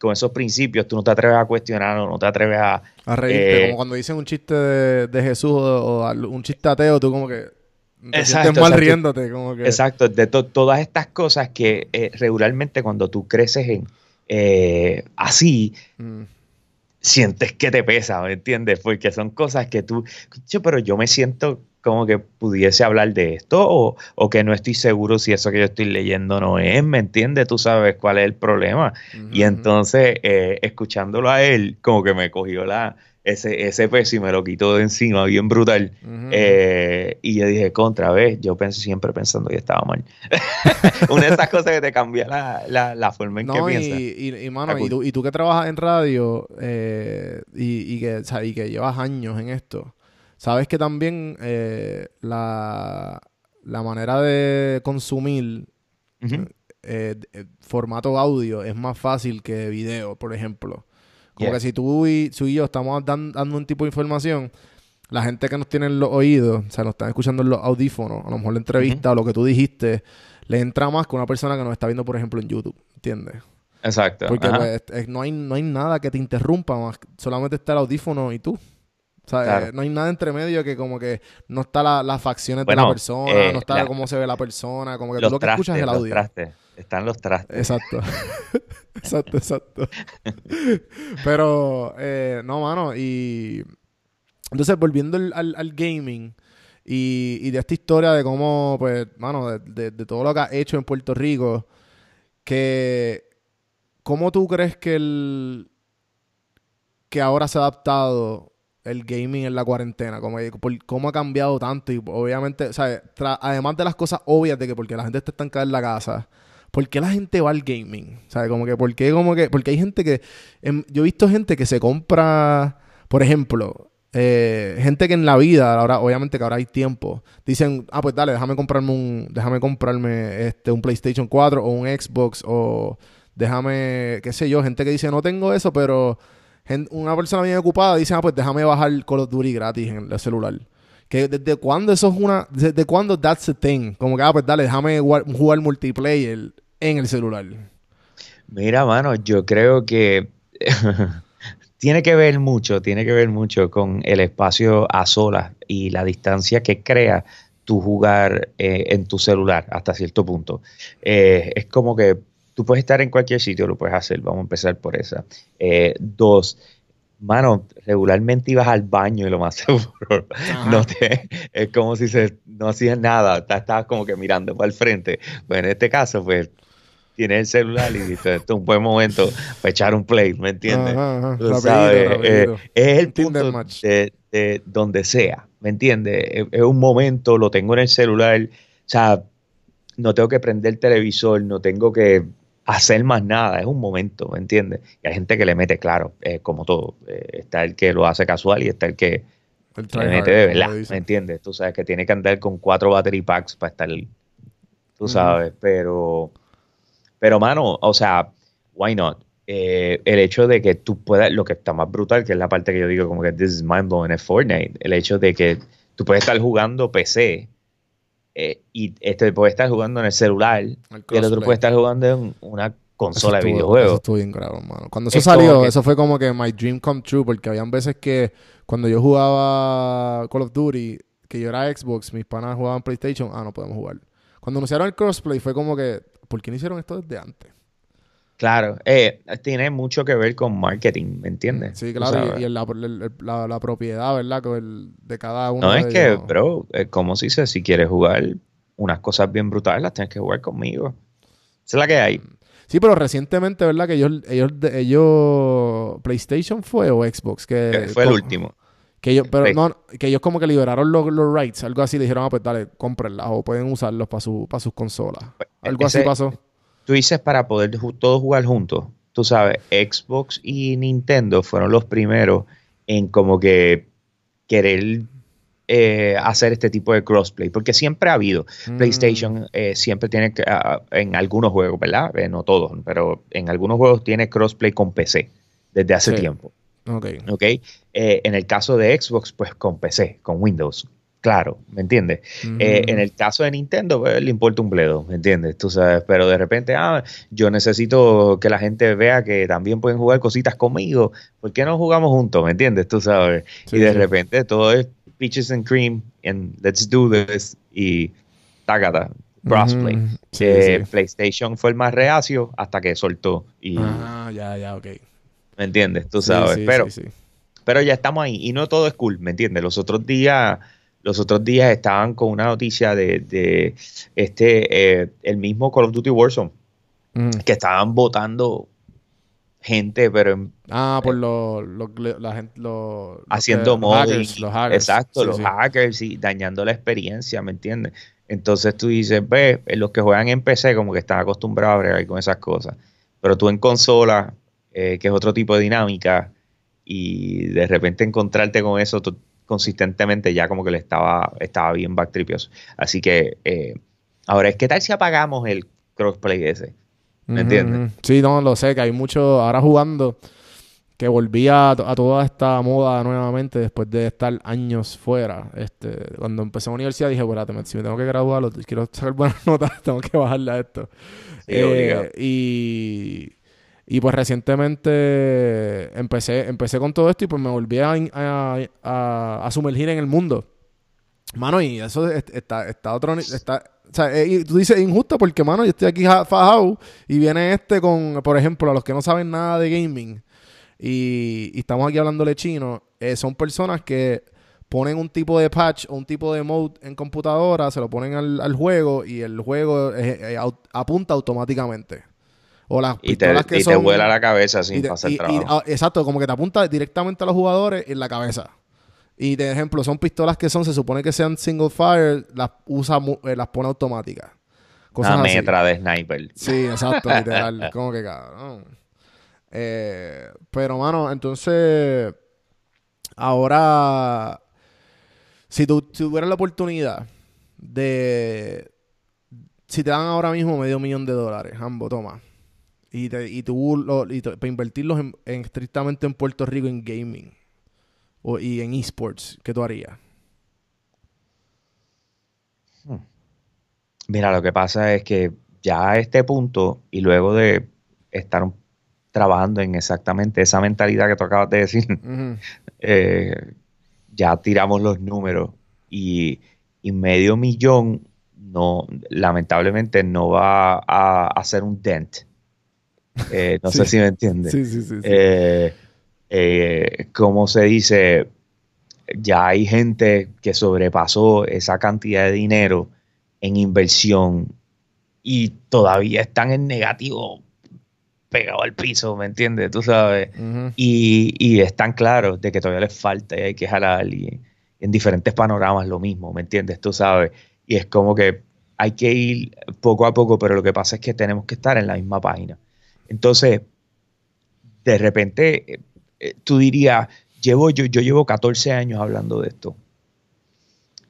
con esos principios tú no te atreves a cuestionar o no te atreves a... A reírte, eh, como cuando dicen un chiste de, de Jesús o, un chiste ateo, tú como que te Exacto, mal exacto. riéndote, como que... Exacto, de to- todas estas cosas que eh, regularmente cuando tú creces en eh, así, Mm. sientes que te pesa, ¿me entiendes? Porque son cosas que tú, "Yo, pero yo me siento como que pudiese hablar de esto o, o que no estoy seguro si eso que yo estoy leyendo no es, ¿me entiendes? Tú sabes cuál es el problema. Y entonces, eh, escuchándolo a él, como que me cogió la, ese, ese peso y me lo quitó de encima, bien brutal. Eh, y yo dije, contra vez, yo pensé siempre pensando que estaba mal. Una de esas cosas que te cambia la, la, la forma en que No, piensas. y, y, mano, tú, y tú que trabajas en radio eh, y, y que, o sea, y que llevas años en esto, sabes que también eh, la, la manera de consumir eh, eh, formato audio es más fácil que video, por ejemplo. Como Yeah. que si tú y, tú y yo estamos dan- dando un tipo de información, la gente que nos tiene en los oídos, o sea, nos están escuchando en los audífonos, a lo mejor la entrevista o lo que tú dijiste, le entra más que una persona que nos está viendo, por ejemplo, en YouTube, ¿entiendes? Exacto. Porque pues, es- no, hay, no hay nada que te interrumpa, más solamente está el audífono y tú. O sea, Claro. eh, no hay nada entre medio que como que no está la- las facciones de la persona, eh, no está la- cómo se ve la persona, como que tú lo que escuchas es el los audio. trastes. Están los trastes. Exacto. exacto, exacto. Pero, eh, no, mano, y... Entonces, volviendo al, al- al gaming y, y de esta historia de cómo, pues, mano, de, de- de todo lo que has hecho en Puerto Rico, que... ¿Cómo tú crees que el... que ahora se ha adaptado el gaming en la cuarentena? Como, por- ¿Cómo ha cambiado tanto? Y obviamente, ¿sabes? Tra- además de las cosas obvias de que porque la gente está estancada en la casa, ¿por qué la gente va al gaming? ¿Sabes? Como que, ¿por qué? Como que, porque hay gente que, em, yo he visto gente que se compra, por ejemplo, eh, gente que en la vida, ahora, obviamente que ahora hay tiempo, dicen, ah, pues dale, déjame comprarme un, déjame comprarme este, un PlayStation 4 o un Xbox o déjame, qué sé yo, gente que dice, no tengo eso, pero una persona bien ocupada dice, ah, pues déjame bajar Call of Duty gratis en el celular. Que desde cuándo eso es una, desde cuándo that's a thing, como que, ah, pues dale, déjame jugar, multiplayer en el celular. Mira, mano, yo creo que tiene que ver mucho, tiene que ver mucho con el espacio a solas y la distancia que crea tu jugar eh, en tu celular hasta cierto punto. Eh, es como que tú puedes estar en cualquier sitio, lo puedes hacer, vamos a empezar por esa. Eh, dos, mano, regularmente ibas al baño y lo más seguro, no te, es como si se, no hacías nada, estabas como que mirando para el frente. Pues en este caso, pues tienes el celular y dices, esto es un buen momento para echar un play, ¿me entiendes? Ajá, ajá, Tú rapidito, sabes, rapidito. eh, es el punto de donde sea, ¿me entiendes? Es, es un momento, lo tengo en el celular, o sea, no tengo que prender el televisor, no tengo que hacer más nada, es un momento, ¿me entiendes? Y hay gente que le mete, claro, eh, como todo, eh, está el que lo hace casual y está el que El le mete de verdad. ¿me entiendes? Tú sabes que tiene que andar con cuatro battery packs para estar, tú sabes, pero, pero mano, o sea, why not? Eh, el hecho de que tú puedas, lo que está más brutal, que es la parte que yo digo como que this is mind blowing es Fortnite, el hecho de que tú puedes estar jugando PC eh, y este puede estar jugando en el celular y el otro puede estar jugando en una consola Eso de estuvo- Eso videojuegos. estuvo bien grave, mano. Cuando eso Es salió, que- eso fue como que my dream come true, porque habían veces que cuando yo jugaba Call of Duty, que yo era Xbox, mis panas jugaban PlayStation, ah, no podemos jugar. Cuando anunciaron el crossplay fue como que, ¿por qué no hicieron esto desde antes? Claro, eh, tiene mucho que ver con marketing, ¿me entiendes? Sí, claro, y, y la, la- la propiedad, ¿verdad? Que el- de cada uno No, de es que, ellos. bro, es como si dice, si quieres jugar unas cosas bien brutales, las tienes que jugar conmigo. Esa es la que hay. Sí, pero recientemente, ¿verdad? Que ellos, ellos, ellos, PlayStation fue o Xbox, que Eh, Fue el último. Que ellos, pero no, que ellos como que liberaron los, los rights, algo así, le dijeron, ah, pues dale, cómprenlas o pueden usarlos para su, para sus consolas. Algo así pasó. Tú dices para poder todos jugar juntos. Tú sabes, Xbox y Nintendo fueron los primeros en como que querer eh, hacer este tipo de crossplay, porque siempre ha habido. Mm. PlayStation eh, siempre tiene, ah, en algunos juegos, ¿verdad? Eh, no todos, pero en algunos juegos tiene crossplay con PC desde hace Sí. tiempo. Ok. ¿ok? Eh, en el caso de Xbox, pues con PC, con Windows. Claro, ¿me entiendes? Eh, en el caso de Nintendo, pues, le importa un bledo, ¿me entiendes? Tú sabes, pero de repente, ah, yo necesito que la gente vea que también pueden jugar cositas conmigo. ¿Por qué no jugamos juntos? ¿Me entiendes? Tú sabes. Sí, y de sí. repente todo es peaches and cream and let's do this y tágata, crossplay. Sí, Eh. PlayStation fue el más reacio hasta que soltó. Y, Ah, ya, ya, ok. ¿Me entiendes? Tú sabes. pero pero ya estamos ahí y no todo es cool, ¿me entiendes? Los otros días, los otros días estaban con una noticia de, de este, eh, el mismo Call of Duty Warzone, Ujú. que estaban votando gente, pero en- Ah, por los los- la gente, los, los haciendo los hackers, los hackers. Exacto, Sí, los sí. hackers y dañando la experiencia, ¿me entiendes? Entonces tú dices, ve, eh, los que juegan en PC como que están acostumbrados a bregar con esas cosas, pero tú en consola, eh, que es otro tipo de dinámica, y de repente encontrarte con eso tú- consistentemente ya como que le estaba, estaba bien backtripioso. Así que eh, ahora es, ¿qué tal si apagamos el crossplay ese? ¿Me entiendes? Sí, no, lo sé, que hay mucho, ahora jugando, que volví a, a toda esta moda nuevamente después de estar años fuera. Este, cuando empecé la universidad dije, espérate, si me tengo que graduar, quiero sacar buenas notas, tengo que bajarle a esto. Sí, Eh, y, y pues recientemente empecé, empecé con todo esto y pues me volví a, sumergir en el mundo. Mano, y eso es- está, está otro está, o sea, eh, tú dices injusto porque, mano, yo estoy aquí ja- fajado y viene este con, por ejemplo, a los que no saben nada de gaming y, estamos aquí hablándole chino, eh, son personas que ponen un tipo de patch o un tipo de mode en computadora, se lo ponen al, juego y el juego eh, apunta automáticamente. O las Y te, pistolas que y te son... vuela la cabeza sin te- pasar y- trabajo. ah, exacto, como que te apunta directamente a los jugadores en la cabeza. Y de ejemplo, son pistolas que son, se supone que sean single fire, las usa, eh, las pone automáticas. Cosas Una así. metra de sniper. Sí, exacto, literal. como que cabrón. Eh, pero, mano, entonces, ahora, si tú tuvieras la oportunidad de, si te dan ahora mismo medio millón de dólares, ambos, toma, y, te- y tú, lo- y te- para invertirlos en, en- estrictamente en Puerto Rico en gaming o, y en esports, ¿qué tú harías? Mira, lo que pasa es que ya a este punto y luego de estar trabajando en exactamente esa mentalidad que tú acabas de decir. Eh, ya tiramos los números y, y medio millón no, lamentablemente no va a hacer un dent. Eh, no sé si me entiendes. Sí, sí, sí. sí. Eh, eh, como se dice, ya hay gente que sobrepasó esa cantidad de dinero en inversión y todavía están en negativo pegado al piso, ¿me entiendes? Tú sabes. Y, y están claros de que todavía les falta y hay que jalar y en diferentes panoramas lo mismo, ¿me entiendes? Tú sabes. Y es como que hay que ir poco a poco, pero lo que pasa es que tenemos que estar en la misma página. Entonces, de repente, eh, eh, tú dirías, llevo, yo, yo llevo 14 años hablando de esto.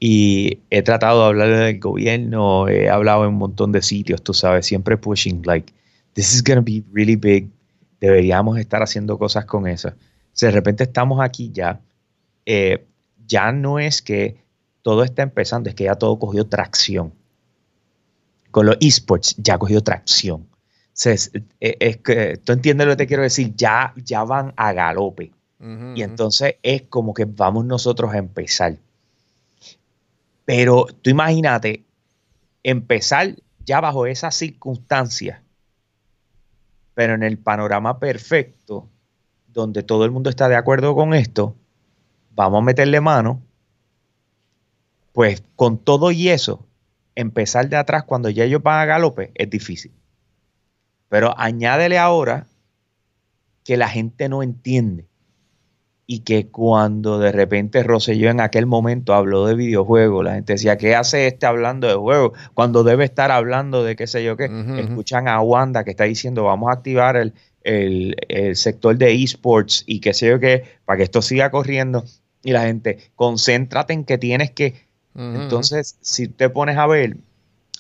Y he tratado de hablar del gobierno, he hablado en un montón de sitios, tú sabes, siempre pushing, like, this is gonna be really big, deberíamos estar haciendo cosas con eso. Si de repente estamos aquí ya, eh, ya no es que todo está empezando, es que ya todo cogió tracción. Con los esports ya cogió tracción. Es, es- es que, tú entiendes lo que te quiero decir, ya, ya van a galope. Y entonces es como que vamos nosotros a empezar. Pero tú imagínate empezar ya bajo esas circunstancias, pero en el panorama perfecto, donde todo el mundo está de acuerdo con esto, vamos a meterle mano, pues con todo y eso, empezar de atrás cuando ya ellos van a galope es difícil. Pero añádele ahora que la gente no entiende y que cuando de repente Rosselló en aquel momento habló de videojuegos, la gente decía, ¿qué hace este hablando de juegos? Cuando debe estar hablando de qué sé yo qué. Escuchan a Wanda que está diciendo, vamos a activar el, el- el sector de esports y qué sé yo qué, para que esto siga corriendo. Y la gente, concéntrate en que tienes que... Entonces, si te pones a ver,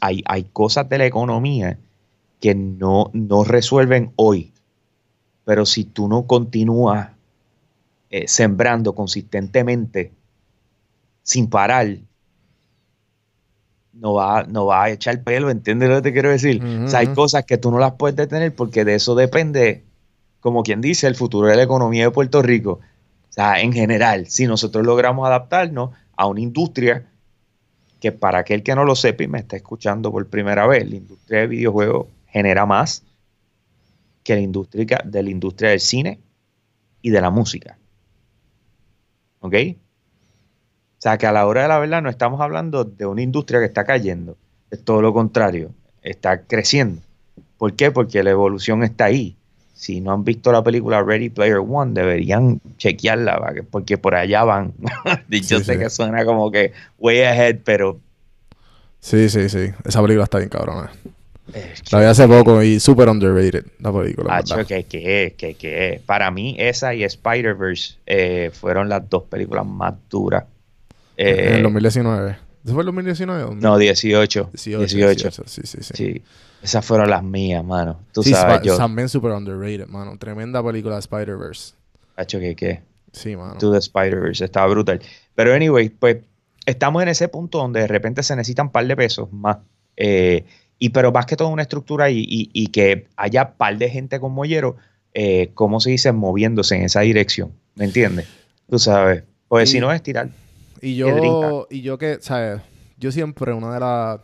hay, hay cosas de la economía que no, no resuelven hoy. Pero si tú no continúas eh, sembrando consistentemente, sin parar, no va, no va a echar pelo, ¿entiendes lo que te quiero decir? O sea, hay cosas que tú no las puedes detener porque de eso depende, como quien dice, el futuro de la economía de Puerto Rico. O sea, en general, si nosotros logramos adaptarnos a una industria que para aquel que no lo sepa y me está escuchando por primera vez, la industria de videojuegos genera más que la industria de la industria del cine y de la música. ¿Ok? O sea que a la hora de la verdad no estamos hablando de una industria que está cayendo, es todo lo contrario, está creciendo. ¿Por qué? Porque la evolución está ahí. Si no han visto la película Ready Player One, deberían chequearla, porque por allá van. Yo Sí, sé sí. que suena como que way ahead, pero Sí, sí, sí. Esa película está bien cabrona. Eh, La vi hace poco y super underrated la película. verdad. que que que que Para mí, esa y Spider-Verse eh, fueron las dos películas más duras. Eh, en el 2019. ¿Eso fue el 2019? o no, 18. 18. 18. 18, Sí, sí, sí. Sí. Esas fueron las mías, mano. Tú Sí, sabes, yo. también super underrated, mano. Tremenda película de Spider-Verse. Hacho, que que Sí, mano. To the Spider-Verse. Estaba brutal. Pero, anyway, pues estamos en ese punto donde de repente se necesitan un par de pesos más. Eh, y pero más que todo una estructura y, y- y que haya par de gente con mollero, eh, ¿cómo se dice? Moviéndose en esa dirección. ¿Me entiendes? Tú sabes. Pues si no es tirar. Y Piedrita. yo, y yo que, ¿sabes? Yo siempre, una de las.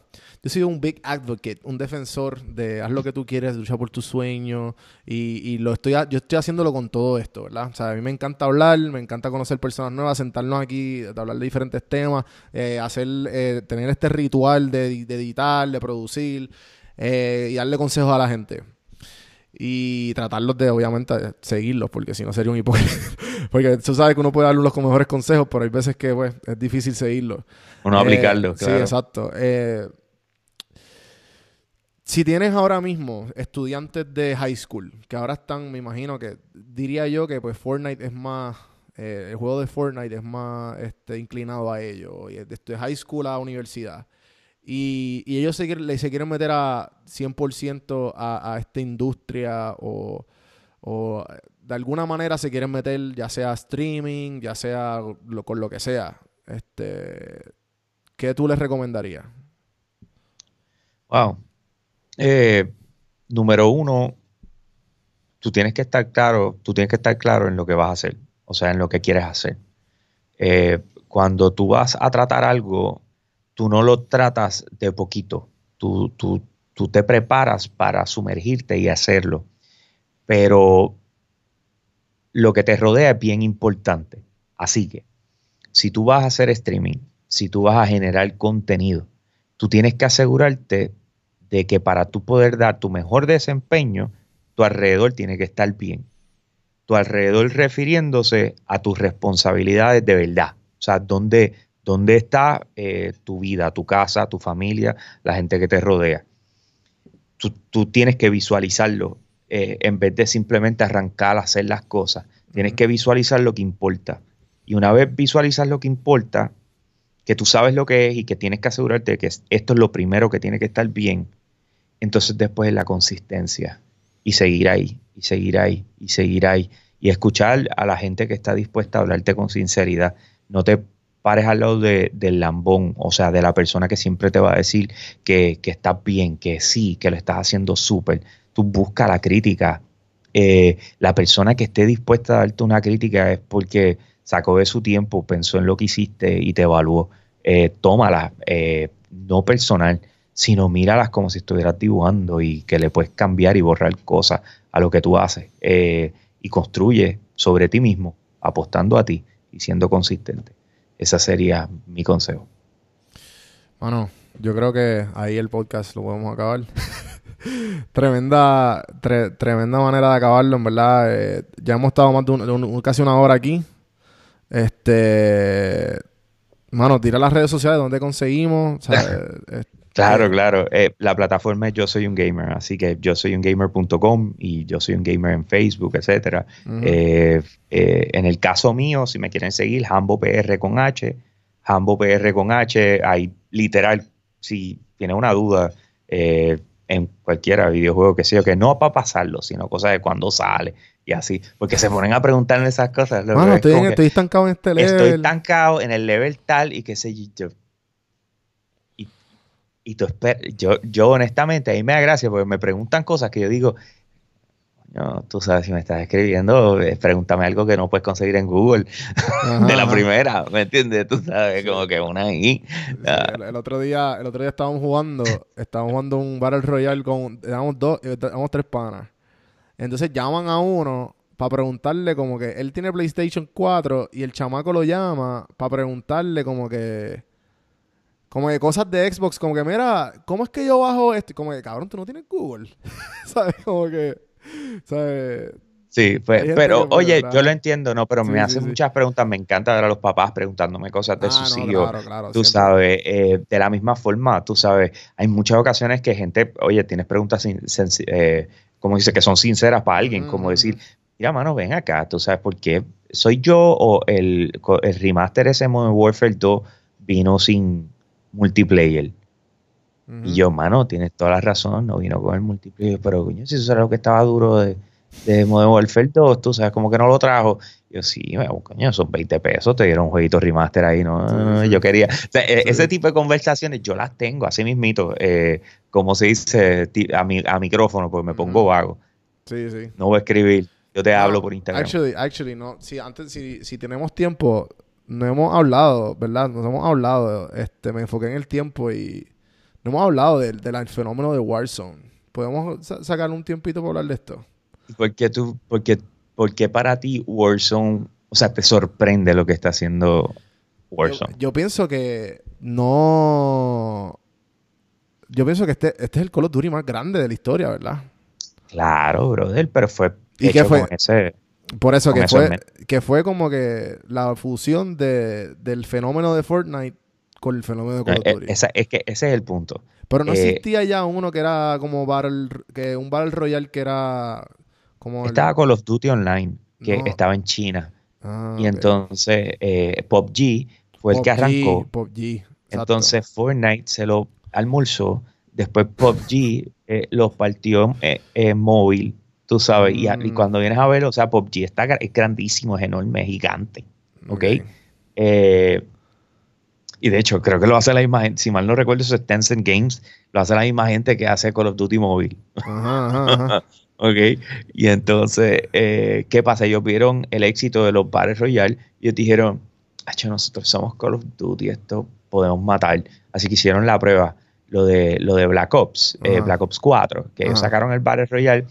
Yo soy un big advocate, un defensor de haz lo que tú quieres, lucha por tus sueños. Y, y lo estoy, yo estoy haciéndolo con todo esto, ¿verdad? O sea, a mí me encanta hablar, me encanta conocer personas nuevas, sentarnos aquí, hablar de diferentes temas, eh, hacer, eh, tener este ritual de, de editar, de producir eh, y darle consejos a la gente. Y tratarlos de, obviamente, seguirlos, porque si no sería un hipócrita. porque tú sabes que uno puede darle los mejores consejos, pero hay veces que pues, es difícil seguirlos. Uno Eh, aplicarlo, claro. Sí, exacto. Eh, si tienes ahora mismo estudiantes de high school, que ahora están, me imagino que, diría yo que pues Fortnite es más, eh, el juego de Fortnite es más este, inclinado a ello, y de, high school a universidad. Y, ellos se, quieren- meter a 100% a, a esta industria o, o de alguna manera se quieren meter ya sea streaming, ya sea lo- con lo que sea. Este, ¿Qué tú les recomendarías? Wow. Eh, número uno, tú tienes que estar claro, tú tienes que estar claro en lo que vas a hacer, o sea, en lo que quieres hacer. Eh, cuando tú vas a tratar algo, tú no lo tratas de poquito, tú, tú, tú te preparas para sumergirte y hacerlo, pero lo que te rodea es bien importante. Así que, si tú vas a hacer streaming, si tú vas a generar contenido, tú tienes que asegurarte de que para tú poder dar tu mejor desempeño, tu alrededor tiene que estar bien. Tu alrededor refiriéndose a tus responsabilidades de verdad. O sea, dónde, dónde está eh, tu vida, tu casa, tu familia, la gente que te rodea. Tú, tienes que visualizarlo eh, en vez de simplemente arrancar a hacer las cosas. Tienes que visualizar lo que importa. Y una vez visualizas lo que importa, que tú sabes lo que es y que tienes que asegurarte de que esto es lo primero que tiene que estar bien, entonces después es la consistencia y seguir ahí, y seguir ahí, y seguir ahí, y escuchar a la gente que está dispuesta a hablarte con sinceridad. No te pares al lado de, del lambón, o sea, de la persona que siempre te va a decir que, que estás bien, que sí, que lo estás haciendo súper. Tú busca la crítica. Eh, la persona que esté dispuesta a darte una crítica es porque sacó de su tiempo, pensó en lo que hiciste y te evaluó. Eh, tómala, eh, no personal, sino míralas como si estuvieras dibujando y que le puedes cambiar y borrar cosas a lo que tú haces. Eh, y construye sobre ti mismo, apostando a ti y siendo consistente. Ese sería mi consejo. Bueno, yo creo que ahí el podcast lo podemos acabar. tremenda, tremenda manera de acabarlo, en verdad. Eh, ya hemos estado más de casi una hora aquí. Este. Mano, tira las redes sociales donde conseguimos. Eh, claro, claro. Eh, la plataforma es Yo Soy un Gamer, así que yo soy un gamer.com y yo soy un gamer en Facebook, etcétera. Eh, en el caso mío, si me quieren seguir, Hambo PR con H, Hambo PR con H, hay literal, si tienen una duda, en cualquiera videojuego que sea, que no para pasarlo, sino cosas de cuando sale y así, porque se ponen a preguntarme esas cosas. Mano, estoy, estoy, estancado en este level. Estoy estancado en el level tal y qué sé yo. Y, tú yo, yo honestamente, ahí me da gracia porque me preguntan cosas que yo digo, no, tú sabes, si me estás escribiendo, eh, pregúntame algo que no puedes conseguir en Google de la primera, ¿me entiendes? Tú sabes, como que una ahí. el, otro día, el otro día estábamos jugando, estábamos jugando un Battle Royale con, éramos dos, éramos tres panas. Entonces llaman a uno para preguntarle como que él tiene PlayStation 4 y el chamaco lo llama para preguntarle como que como que cosas de Xbox, como que mira, ¿cómo es que yo bajo esto? Como que cabrón, tú no tienes Google. ¿Sabes? Como que ¿sabes? Sí, pues, pero oye, yo lo entiendo, ¿no? Pero me hacen muchas preguntas, me encanta ver a los papás preguntándome cosas de ah, sus hijos. tú sabes, eh, de la misma forma, tú sabes, hay muchas ocasiones que gente, oye, tienes preguntas sin, eh, como dice, que son sinceras para alguien, como decir, mira, mano, ven acá, tú sabes por qué. ¿Soy yo o el, el remaster ese Modern Warfare 2 vino sin multiplayer? Y yo, mano, tienes toda la razón, no vino con el multiplayer, pero coño, si eso era lo que estaba duro de, de Modern Warfare 2, tú sabes, como que no lo trajo. Yo, sí, coño, son 20 pesos, te dieron un jueguito remaster ahí, ¿no? Yo quería. E, ese tipo de conversaciones yo las tengo, así mismito, eh, como se dice, a, mi, a micrófono, pues me pongo vago. Sí, sí. No voy a escribir, yo te hablo por Instagram. Actually, actually, no. Si antes, si, si tenemos tiempo, no hemos hablado, ¿verdad? Nos hemos hablado, este, me enfoqué en el tiempo y no hemos hablado del, fenómeno de Warzone. ¿Podemos sacar un tiempito para hablar de esto? ¿Por qué, tú, porque, porque para ti Warzone, o sea, te sorprende lo que está haciendo Warzone? Yo, pienso que no... Yo pienso que este, este es el Call of Duty más grande de la historia, ¿verdad? Claro, brother, pero fue ¿Y qué fue? ese, por eso que fue, que fue como que la fusión de, del fenómeno de Fortnite con el fenómeno de Call of eh, Duty. es que ese es el punto. Pero no eh, existía ya uno que era como Battle, que un Battle Royale que era estaba con los Duty Online, que estaba en China. Ah, y entonces eh, PUBG fue el que arrancó. entonces Fortnite se lo almorzó. Después PUBG eh, los partió en eh, móvil, tú sabes. Y, mm. cuando vienes a ver, o sea, PUBG está, es grandísimo, es enorme, es gigante. ¿Ok? y de hecho, creo que lo hace la misma gente. Si mal no recuerdo, eso es Tencent Games. Lo hace la misma gente que hace Call of Duty móvil. Ajá, ajá, Ok, y entonces, eh, ¿qué pasa? Ellos vieron el éxito de los Battle Royale y ellos dijeron, "Acho, nosotros somos Call of Duty, esto podemos matar. Así que hicieron la prueba, lo de, lo de Black Ops, eh. Black Ops 4, que ellos sacaron el Battle Royale,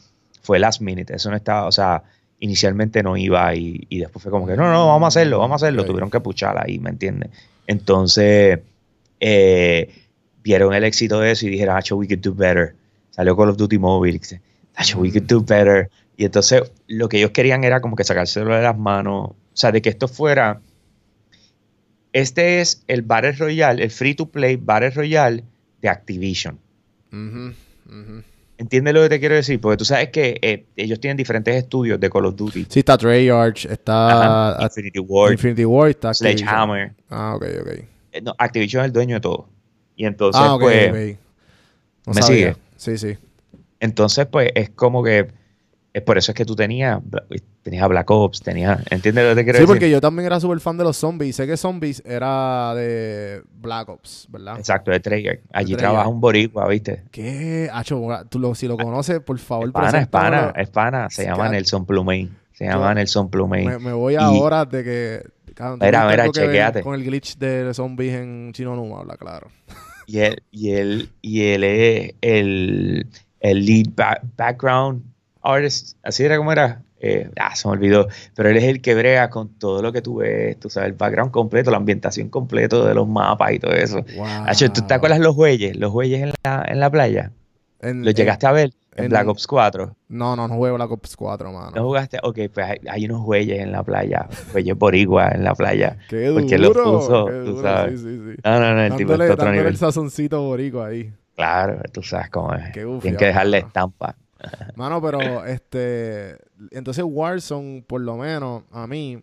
fue last minute, eso no estaba, o sea, inicialmente no iba y, y después fue como que, no, no, vamos a hacerlo, vamos a hacerlo, tuvieron que puchar ahí, ¿me entiendes? Entonces, eh, vieron el éxito de eso y dijeron, Acho, we could do better. Salió Call of Duty Mobile, y dice, Acho, we could do better. Y entonces lo que ellos querían era como que sacárselo de las manos, o sea, de que esto fuera, este es el Battle Royale, el free to play Battle Royale de Activision. ¿Entiendes lo que te quiero decir? Porque tú sabes que eh, ellos tienen diferentes estudios de Call of Duty. Sí, está Treyarch, está Ajá, Infinity Ward, Infinity War, está. Sledgehammer. Ah, ok, ok. Eh, no, Activision es el dueño de todo. Y entonces, ah, ok, pues. No ¿me sabía. sigue? Sí, sí. entonces, pues, es como que es por eso es que tú tenías, tenías a Black Ops, tenías, ¿entiendes lo que te quiero Sí, decir? porque yo también era súper fan de los zombies. Sé que zombies era de Black Ops, ¿verdad? Exacto, de Treyarch. Allí trabaja un boricua, ¿viste? ¿Qué? Acho, tú lo, si lo conoces, por favor, Es pana, es pana, preséntamelo. es pana. Se llama Nelson Plumain. Se llama Yo- Nelson Plumain. Me, me voy Y- ahora de que... cabrón, ¿tú Mira, chequéate. Con el glitch de zombies en Chino Numa, habla claro. Y él, y él, y él es el, el lead ba- background artist. Así era como era. Eh, ah, se me olvidó. Pero él es el que brega con todo lo que tú ves. Tú sabes, el background completo, la ambientación completo de los mapas y todo eso. Wow. Hacho, ¿Tú te acuerdas los bueyes? Los bueyes en la, en la playa. En- ¿Los en- llegaste a ver? En, en- Black Ops 4. No, no, no juego Black Ops 4, mano. ¿No jugaste? Ok, pues hay, hay unos bueyes en la playa. Bueyes boricua en la playa. Qué Porque lo duro. puso, qué tú duro, sabes. Sí, sí, sí. No, no, no, el tipo Dándole, está a otro nivel. el sazoncito borico ahí. Claro, tú sabes cómo es. Qué ufia, Tienen que dejarle mano. estampa. Mano, pero este. Entonces, Warzone, por lo menos, a mí.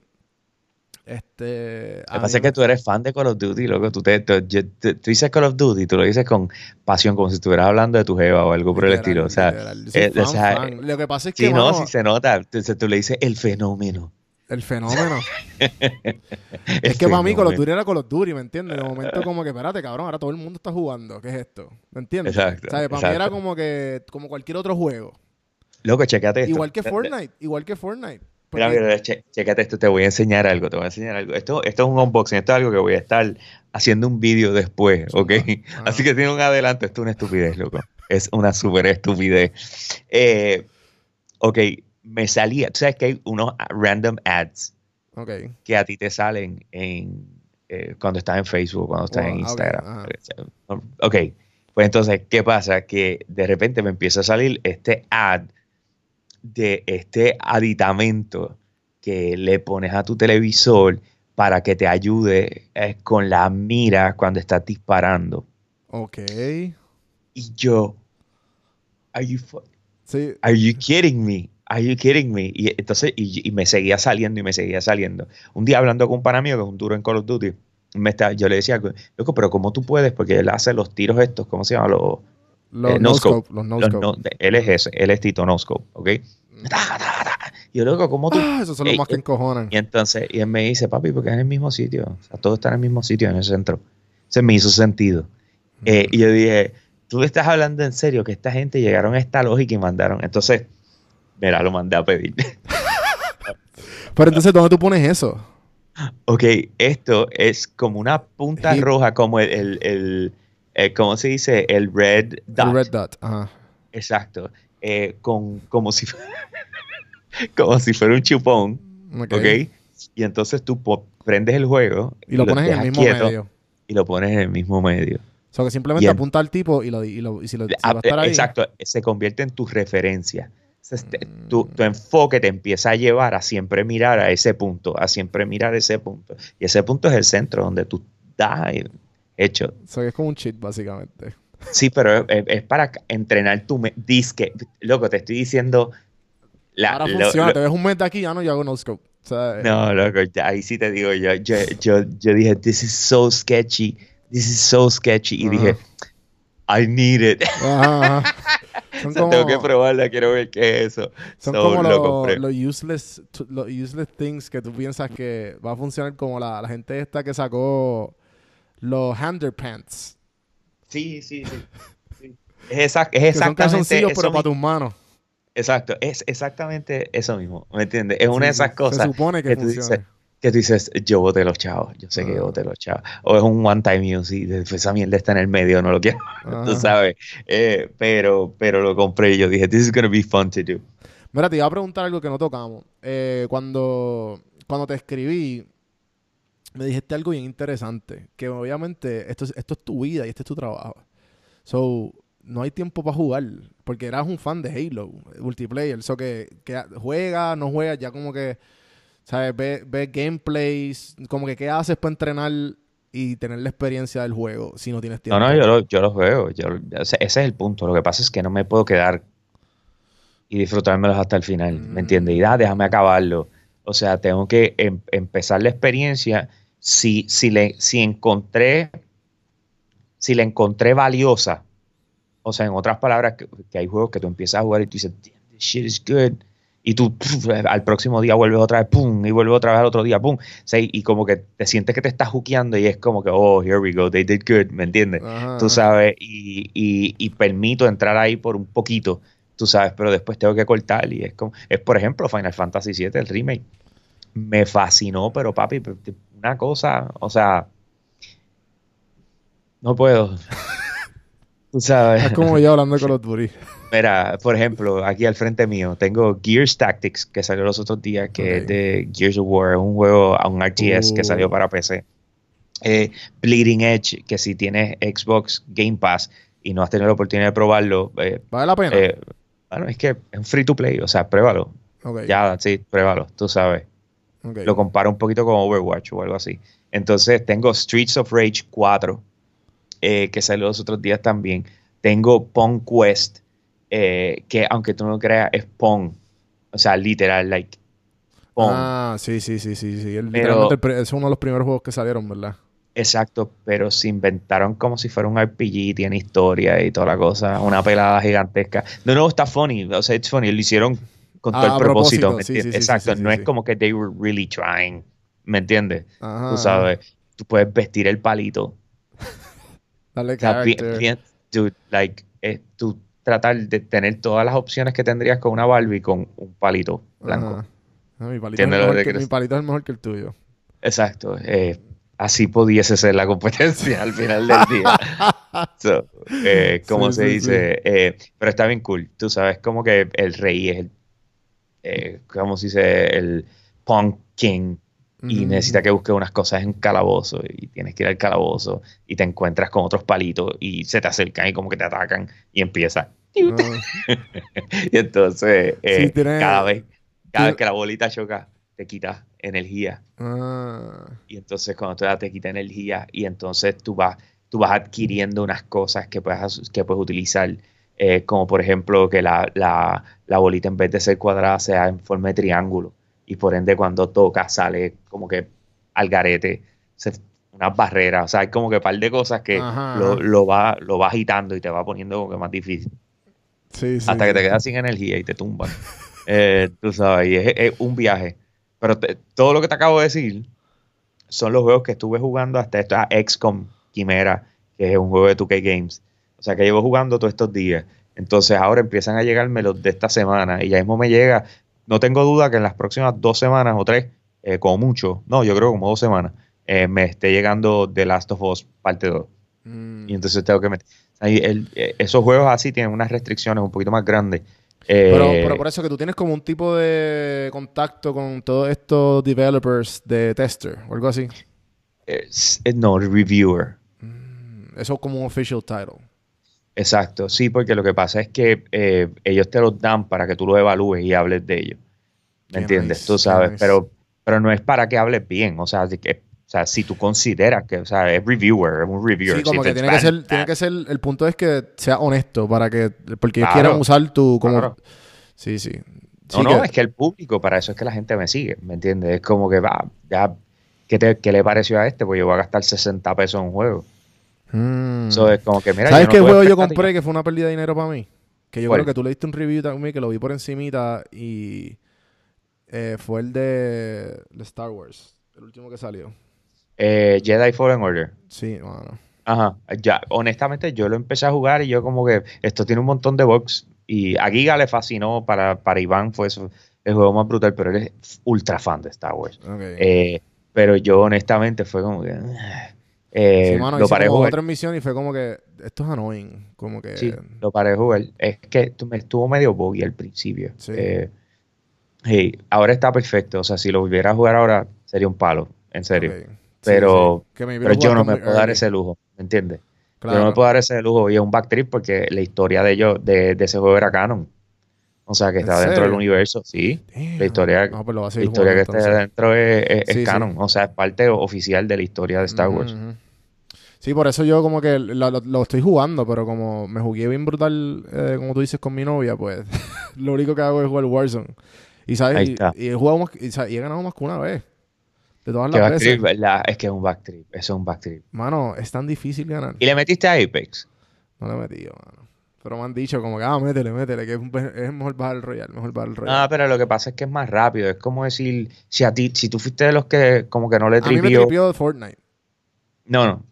Este. Lo que pasa es que tú eres fan de Call of Duty, loco. Tú, te, tú, tú- tú dices Call of Duty, tú lo dices con pasión, como si estuvieras hablando de tu jeva o algo por el estilo. O sea, eh, o fan, sea, fan. Lo que pasa es que. sí, no, mano, sí se nota. Entonces tú le dices el fenómeno. El fenómeno. Es que para mí Call of. Duty era Call of Duty, ¿me entiendes? De momento, como que, espérate, cabrón, ahora todo el mundo está jugando. ¿Qué es esto? ¿Me entiendes? Exacto, O sea, para mí era como que. Como cualquier otro juego. Loco, checate esto. Igual que Fortnite. Igual que Fortnite. Mira, Porque- mira, che- chécate esto, te voy a enseñar algo, te voy a enseñar algo. Esto, esto es un unboxing, esto es algo que voy a estar haciendo un vídeo después, ¿ok? Ah. Así que tiene un adelanto, esto es una estupidez, loco. Es una súper estupidez. Eh, ok, me salía, tú sabes que hay unos random ads que a ti te salen en eh, cuando estás en Facebook, cuando estás en Instagram. ajá. Ok, pues entonces, ¿qué pasa? Que de repente me empieza a salir este ad de este aditamento que le pones a tu televisor para que te ayude eh, con la mira cuando estás disparando. Ok. Y yo, are you, Sí. are you kidding me? Are you kidding me? Y entonces, y, y me seguía saliendo y me seguía saliendo. Un día hablando con un pana mío que es un duro en Call of Duty, me está, yo le decía, loco, pero ¿cómo tú puedes? Porque él hace los tiros estos, ¿cómo se llama? Los, Los Eh, no scope. scope. Los no los scope. no- él es ese, él es Tito No Scope, ¿ok? Ta, ta, ta. Y yo, loco, ¿cómo tú? Ah, esos son los más que eh, encojonan. Y entonces, y él me dice, papi, porque es en el mismo sitio. O sea, todo está en el mismo sitio, en el centro. Se me hizo sentido. Eh, y yo dije, tú estás hablando en serio que esta gente llegaron a esta lógica y mandaron. Entonces, mira, lo mandé a pedir. Pero entonces, ¿dónde tú pones eso? ok, esto es como una punta roja, como el, el, el- eh, ¿cómo se dice? El red dot. El red dot. Ajá. Exacto. Eh, con, como si fuera, como si fuera un chupón. Ok. Y entonces tú prendes el juego Y lo pones en el mismo quieto medio. y lo pones en el mismo medio. O sea, que simplemente apunta al tipo y, lo, y, lo, y si, lo, si Ah, va a estar ahí. Exacto, se convierte en tu referencia. Entonces, te- Mm. tu, tu enfoque te empieza a llevar a siempre mirar a ese punto, a siempre mirar ese punto. Y ese punto es el centro donde tú estás eh, hecho. O sea, que es como un cheat, básicamente. Sí, pero es, es- es para entrenar tu disque. Loco, te estoy diciendo. La, Ahora lo- funciona. lo- Te ves un mes de aquí, ya no, yo hago no scope. O sea, No, loco, ya- ahí sí te digo yo, yo, yo, yo dije, this is so sketchy, this is so sketchy, y dije, I need it. Ajá. Son O sea, tengo que probarla, quiero ver qué es eso. son So, como lo los useless, los useless things que tú piensas que va a funcionar como la, la gente esta que sacó los underpants. Sí, sí, sí. sí. Es, exact- es Que son exactamente calzoncillos, eso pero para tus manos. Exacto, es exactamente eso mismo, ¿me entiendes? Es una de esas cosas Se supone que, que tú funcione. dices, que tú dices, yo voté los chavos, yo sé que Ah. yo voté los chavos. O es un one time y después esa mierda está en el medio, no lo quiero, tú Ajá. sabes. Eh, pero, pero lo compré y yo dije, this is gonna be fun to do. Mira, te iba a preguntar algo que no tocamos. Eh, cuando, cuando te escribí, me dijiste algo bien interesante. Que obviamente esto es, esto es tu vida y este es tu trabajo. So, no hay tiempo para jugar. Porque eras un fan de Halo, multiplayer. So que, que juega, no juega, ya como que, ¿sabes? Ve gameplays, como que qué haces para entrenar y tener la experiencia del juego si no tienes tiempo. No, no, yo, lo- yo los veo. Yo, ese, ese es el punto. Lo que pasa es que no me puedo quedar y disfrutármelos hasta el final, Mm. ¿me entiendes? Y ah, déjame acabarlo. O sea, tengo que em- empezar la experiencia. Si, si, le, si encontré, si la encontré valiosa, o sea, en otras palabras, que, que hay juegos que tú empiezas a jugar y tú dices, "Damn, this shit is good. Y tú puf, al próximo día vuelves otra vez, pum, y vuelves otra vez al otro día, pum. O sea, y, como que te sientes que te estás juqueando y es como que, oh, here we go, they did good, ¿me entiendes? Ajá, tú sabes, y, y- y permito entrar ahí por un poquito, tú sabes, pero después tengo que cortar y es como, es por ejemplo Final Fantasy VII, el remake, me fascinó, pero papi, una cosa, o sea, no puedo, tú sabes, Es como yo hablando Call of Duty. mira, por ejemplo, aquí al frente mío tengo Gears Tactics, que salió los otros días, que es de Gears of War, un juego, un RTS que Uh. salió para PC. Eh, Bleeding Edge, que si tienes Xbox Game Pass y no has tenido la oportunidad de probarlo, eh, ¿Vale la pena? eh, bueno, es que es un free to play, o sea, pruébalo. Ya, sí, pruébalo, tú sabes. Lo comparo un poquito con Overwatch o algo así. Entonces, tengo Streets of Rage 4, eh, que salió los otros días también. Tengo Pong Quest, eh, que aunque tú no lo creas, es Pong. O sea, literal, like Pong. Ah, sí, sí, sí, sí, sí. El- Pero- literalmente el es uno de los primeros juegos que salieron, ¿verdad? Exacto, pero se inventaron como si fuera un RPG, tiene historia y toda la cosa, una pelada gigantesca. No, no, está funny, o sea, it's funny, lo hicieron con todo Ah, el a propósito, propósito, ¿me sí, entiendes? sí, Exacto, no es como que they were really trying, ¿me entiendes? Ajá. Tú sabes, tú puedes vestir el palito. Dale O sea, bien- character. bien- dude, like, eh, tú tratar de tener todas las opciones que tendrías con una Barbie con un palito blanco. Mi, palito es mejor que que, quieres- mi palito es el mejor que el tuyo. Exacto. eh, así pudiese ser la competencia al final del día. So, eh, como Sí, se sí, dice, eh, pero está bien cool. Tú sabes como que el rey es el, eh, ¿cómo se dice? El punk king y necesita que busques unas cosas en calabozo y tienes que ir al calabozo y te encuentras con otros palitos y se te acercan y como que te atacan y empieza. Ah, Y entonces, eh, Sí, cada vez, cada vez que la bolita choca, te quita energía ah. y entonces cuando te da te quita energía y entonces tú vas tú vas adquiriendo unas cosas que puedes, que puedes utilizar eh, como por ejemplo que la, la- la bolita en vez de ser cuadrada sea en forma de triángulo y por ende cuando toca sale como que al garete se- unas barreras o sea hay como que un par de cosas que Ajá, lo, ajá. lo va lo va agitando y te va poniendo como que más difícil Sí, sí. hasta que te quedas sin energía y te tumban. Eh, tú sabes, y es, es un viaje. Pero te- todo lo que te acabo de decir son los juegos que estuve jugando hasta esta XCOM Quimera, que es un juego de 2K Games. O sea, que llevo jugando todos estos días. Entonces ahora empiezan a llegarme los de esta semana y ya mismo me llega. No tengo duda que en las próximas dos semanas o tres, eh, como mucho, no, yo creo como dos semanas, eh, me esté llegando The Last of Us parte 2. Mm. Y entonces tengo que meter. ahí el- eh, esos juegos así tienen unas restricciones un poquito más grandes. Eh, Pero, pero por eso que tú tienes como un tipo de contacto con todos estos developers de tester o algo así. es- no, reviewer. Eso es como un official title. Exacto, sí, porque lo que pasa es que eh, ellos te los dan para que tú los evalúes y hables de ellos. ¿Me Qué entiendes? nice, tú sabes, nice. pero, pero no es para que hables bien. O sea, que, o sea, si tú consideras que, o sea, es reviewer, es un reviewer. Sí, como Si que tiene que ser, tiene que ser, el punto es que sea honesto para que, porque Claro, quieran usar tu, como, claro. sí, sí. No, Sí no, que- es que el público, para eso es que la gente me sigue, ¿me entiendes? Es como que va, ya, ¿qué, te- qué le pareció a este? Pues yo voy a gastar 60 pesos en un juego. Mm. Eso es como que, mira, ¿Sabes no qué juego yo compré que fue una pérdida de dinero para mí? Que yo ¿Cuál? creo que tú le diste un review también, que lo vi por encimita y eh, fue el de, de Star Wars, el último que salió. Eh, Jedi Fallen Order. Sí, bueno. Ajá, ya, honestamente yo lo empecé a jugar y yo como que esto tiene un montón de bugs Y a Giga le fascinó, para, para Iván fue eso, el juego más brutal, pero él es ultra fan de Star Wars. Eh, pero yo honestamente fue como que... eh, sí, mano, lo paré como jugar. otra misión y fue como que esto es annoying. Como que. Sí, lo paré jugar. Es que me estuvo medio buggy al principio. Sí. Eh, hey, ahora está perfecto. O sea, si lo volviera a jugar ahora, sería un palo. En serio. Sí, Pero- sí. Pero yo no me puedo dar ese lujo. ¿Me entiendes? Yo no Claro. me puedo dar ese lujo y es un backtrip porque la historia de ellos, de, de ese juego era canon. O sea, que ¿En está dentro del universo, sí. Damn. La historia, No, pues la historia que está dentro es, Sí, canon. O sea, es parte oficial de la historia de Star Wars. Sí, por eso yo como que lo, lo- lo estoy jugando, pero como me jugué bien brutal, eh, como tú dices, con mi novia, pues lo único que hago es jugar Warzone. Y sabes, Ahí y, está. y he jugado más, y, y he ganado más que una vez. De todas las veces. Es que es un backtrip. Eso es un backtrip. Mano, es tan difícil ganar. ¿Y le metiste a Apex? No le he metido, mano. Pero me han dicho como que, ah, métele, métele, que es, es mejor bajar el Royal, mejor bajar el Royal. Ah, pero lo que pasa es que es más rápido. Es como decir, si a ti, si tú fuiste de los que como que no le a mí me tripió. tripió Fortnite. No, no.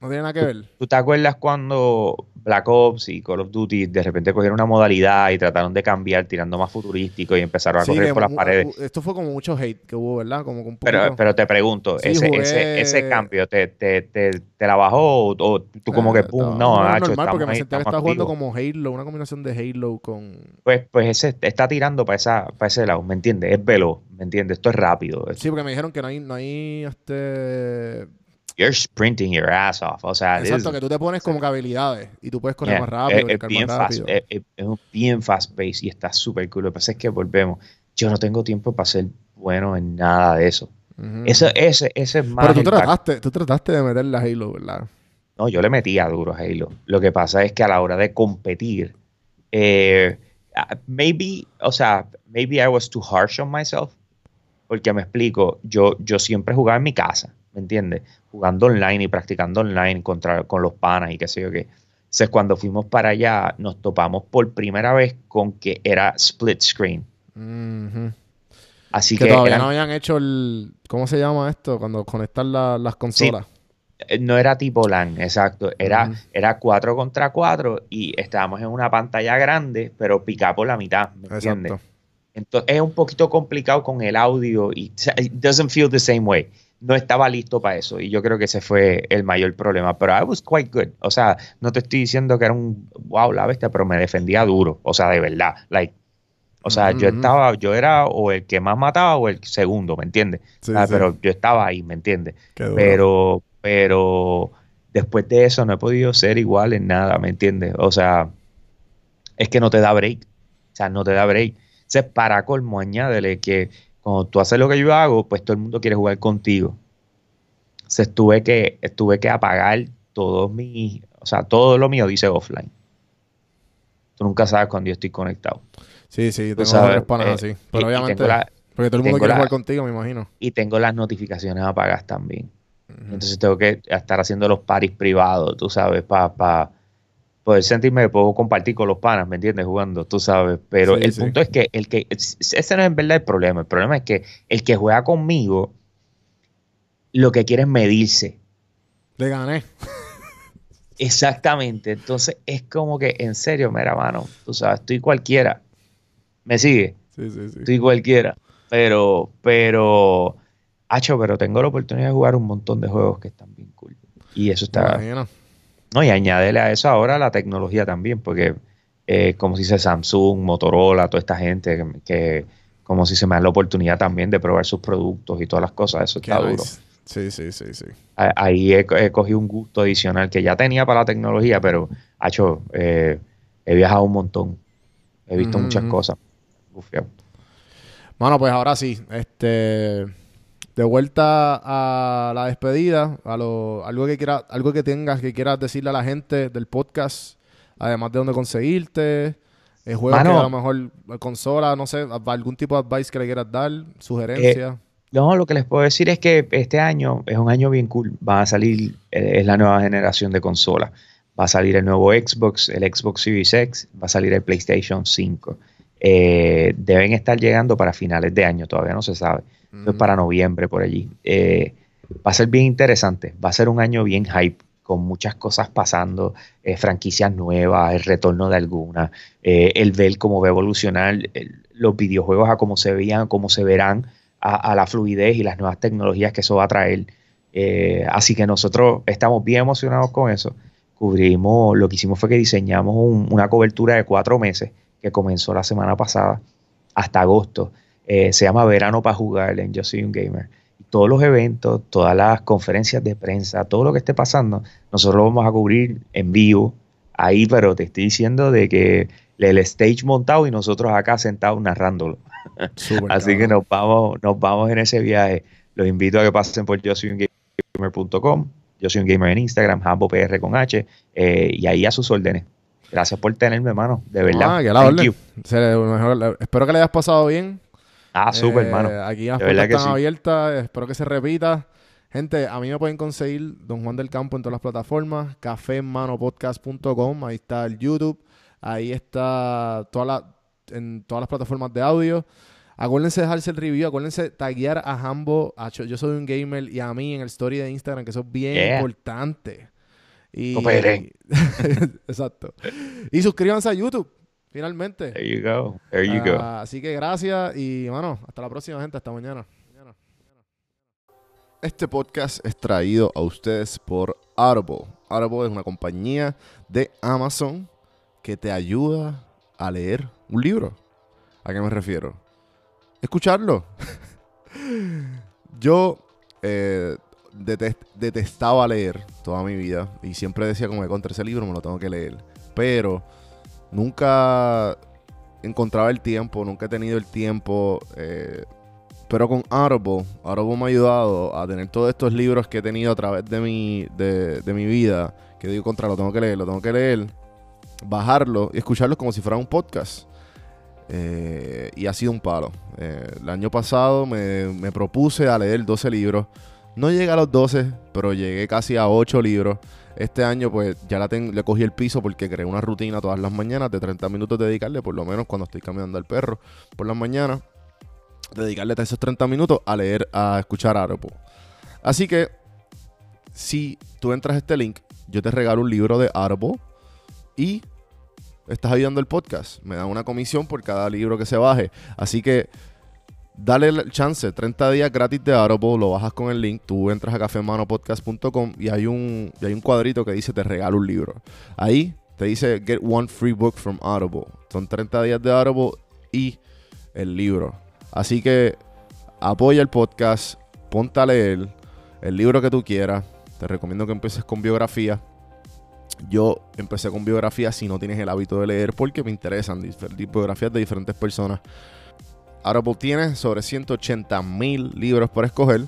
No tiene nada que ver. ¿Tú te acuerdas cuando Black Ops y Call of Duty de repente cogieron una modalidad y trataron de cambiar tirando más futurístico y empezaron a Sí, correr por las paredes? Esto fue como mucho hate que hubo, ¿verdad? Como un. Pero, pero te pregunto, Sí, ese, jugué- ese, ese cambio, ¿te, te, te, te la bajó o, o tú como que, Eh, pum, estaba- no, era Nacho, normal porque me sentía que estaba jugando como Halo, una combinación de Halo con... Pues, pues ese está tirando para, esa, para ese lado, ¿me entiendes? Es veloz, ¿me entiendes? Esto es rápido. Sí, porque me dijeron que no hay, no hay este... You're sprinting your ass off. O sea, Exacto, que tú te pones como que habilidades y tú puedes correr Yeah, más rápido, es, es brincar bien más fast, rápido. es, es- es un bien fast pace y está súper cool. Lo que pasa es que volvemos. Yo no tengo tiempo para ser bueno en nada de eso. Ujú. Eso, ese, ese es más. Pero tú trataste, tú trataste de meterle a Halo, ¿verdad? No, yo le metía duro a Halo. Lo que pasa es que a la hora de competir, eh, maybe, o sea, maybe I was too harsh on myself. Porque me explico, yo, yo siempre jugaba en mi casa, ¿me entiendes? Jugando online y practicando online contra, con los panas y qué sé yo qué. Entonces, cuando fuimos para allá, nos topamos por primera vez con que era split screen. Ujú. Así Que que, todavía eran- no habían hecho el... ¿Cómo se llama esto? Cuando conectan la- las consolas. eh, no era tipo LAN, exacto. Era, era 4 contra 4 y estábamos en una pantalla grande, pero picada por la mitad, ¿me entiendes? Entonces es un poquito complicado con el audio y it doesn't feel the same way. No estaba listo para eso y yo creo que ese fue el mayor problema. Pero I was quite good. O sea, no te estoy diciendo que era un wow la bestia, pero me defendía duro. O sea, de verdad. Like, o sea, yo Ujú. estaba, yo era o el que más mataba o el segundo, ¿me entiendes? Sí, Ah, sí. Pero yo estaba ahí, ¿me entiendes? Pero, pero después de eso no he podido ser igual en nada, ¿me entiendes? O sea, es que no te da break. O sea, no te da break. Entonces, para colmo, añádele que cuando tú haces lo que yo hago, pues todo el mundo quiere jugar contigo. Entonces, tuve que, tuve que apagar todos mis, o sea, todo lo mío dice offline. Tú nunca sabes cuando yo estoy conectado. Sí, sí, tengo sabes, panas eh, así. Pero y obviamente... la- porque todo el mundo quiere la- jugar contigo, me imagino. y tengo las notificaciones apagadas también. Entonces tengo que estar haciendo los paris privados, tú sabes, para poder sentirme, puedo compartir con los panas, ¿me entiendes? Jugando, tú sabes. Pero Sí, el sí. punto es que el que ese no es en verdad el problema. El problema es que el que juega conmigo lo que quiere es medirse. Le gané. Exactamente. Entonces es como que, en serio, mira, mano, tú sabes, estoy cualquiera. ¿Me sigue? Sí, sí, sí. Estoy cualquiera. Pero, pero, hacho, pero tengo la oportunidad de jugar un montón de juegos que están bien cool. Y eso está. imagino. No, y añádele a eso ahora la tecnología también, porque eh, como si dice Samsung, Motorola, toda esta gente que, que como si se me da la oportunidad también de probar sus productos y todas las cosas, eso Qué está duro. Sí, sí, sí, sí. Ahí he, he cogido un gusto adicional que ya tenía para la tecnología, pero, hacho, eh, he viajado un montón. He visto muchas ujú. cosas. Bueno, pues ahora sí, este de vuelta a la despedida, a lo, algo que quiera, algo que tengas que quieras decirle a la gente del podcast, además de dónde conseguirte, eh, juegos Mano. que a lo mejor consola, no sé, algún tipo de advice que le quieras dar, sugerencia. No, lo que les puedo decir es que este año es un año bien cool. Va a salir, eh, es la nueva generación de consolas. Va a salir el nuevo Xbox, el Xbox Series X, va a salir el PlayStation 5. Eh, deben estar llegando para finales de año, todavía no se sabe. Ujú. para noviembre por allí. Eh, va a ser bien interesante. Va a ser un año bien hype con muchas cosas pasando, eh, franquicias nuevas, el retorno de algunas, eh, el ver cómo va a evolucionar los videojuegos a cómo se veían, cómo se verán, a, la fluidez y las nuevas tecnologías que eso va a traer. Así que nosotros estamos bien emocionados con eso. Cubrimos, lo que hicimos fue que diseñamos una cobertura de cuatro meses que comenzó la semana pasada hasta agosto. Se llama Verano para jugar en Yo Soy un Gamer todos los eventos, todas las conferencias de prensa, todo lo que esté pasando, nosotros lo vamos a cubrir en vivo ahí, pero te estoy diciendo de que el stage montado y nosotros acá sentados narrándolo. Así que nos vamos, nos vamos en ese viaje. Los invito a que pasen por yo soy un gamer.com, yo soy un gamer en Instagram, PR con H, eh, y ahí a sus órdenes. Gracias por tenerme, hermano. De verdad. Ah, que la orden. espero que le hayas pasado bien. Ah, súper, hermano. Eh, aquí las puertas están abiertas. Espero que se repita. Gente, a mí me pueden conseguir Don Juan del Campo en todas las plataformas. cafemanopodcast.com. Ahí está el YouTube. Ahí está toda la, en todas las plataformas de audio. Acuérdense de dejarse el review. Acuérdense taguear a Hambo, a Yo Soy un Gamer y a mí en el story de Instagram, que eso es bien importante. Y, Exacto. Y suscríbanse a YouTube. Finalmente. There you go. There you go. Ah, así que gracias y, bueno, hasta la próxima, gente. Hasta mañana. Este podcast es traído a ustedes por Audible. Audible es una compañía de Amazon que te ayuda a leer un libro. ¿A qué me refiero? Escucharlo. Yo eh, detestaba leer toda mi vida y siempre decía como que contra ese libro me lo tengo que leer. Pero nunca encontraba el tiempo, nunca he tenido el tiempo. Eh, pero con Audible, Audible me ha ayudado a tener todos estos libros que he tenido a través de mi, de, mi vida, que digo contra, lo tengo que leer, lo tengo que leer, bajarlo y escucharlo como si fuera un podcast. Eh, y ha sido un palo. Eh, el año pasado me, me propuse a leer 12 libros. No llegué a los 12, pero llegué casi a 8 libros. Este año, pues ya le cogí el piso porque creé una rutina todas las mañanas de 30 minutos dedicarle, por lo menos cuando estoy caminando al perro por las mañanas, dedicarle esos 30 minutos a leer, a escuchar Audible. Así que, si tú entras a este link, yo te regalo un libro de Audible y estás ayudando el podcast. Me dan una comisión por cada libro que se baje. Así que Dale el chance, 30 días gratis de Audible, lo bajas con el link, tú entras a cafemanopodcast.com y hay un, y hay un cuadrito que dice te regalo un libro. Ahí te dice get one free book from Audible. Son 30 días de Audible y el libro. Así que apoya el podcast, ponte a leer el libro que tú quieras. Te recomiendo que empieces con biografía. Yo empecé con biografía si no tienes el hábito de leer porque me interesan biografías de diferentes personas. Audible tiene sobre 180 mil libros para escoger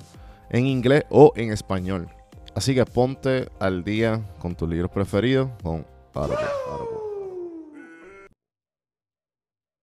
en inglés o en español. Así que ponte al día con tus libros preferidos con Audible.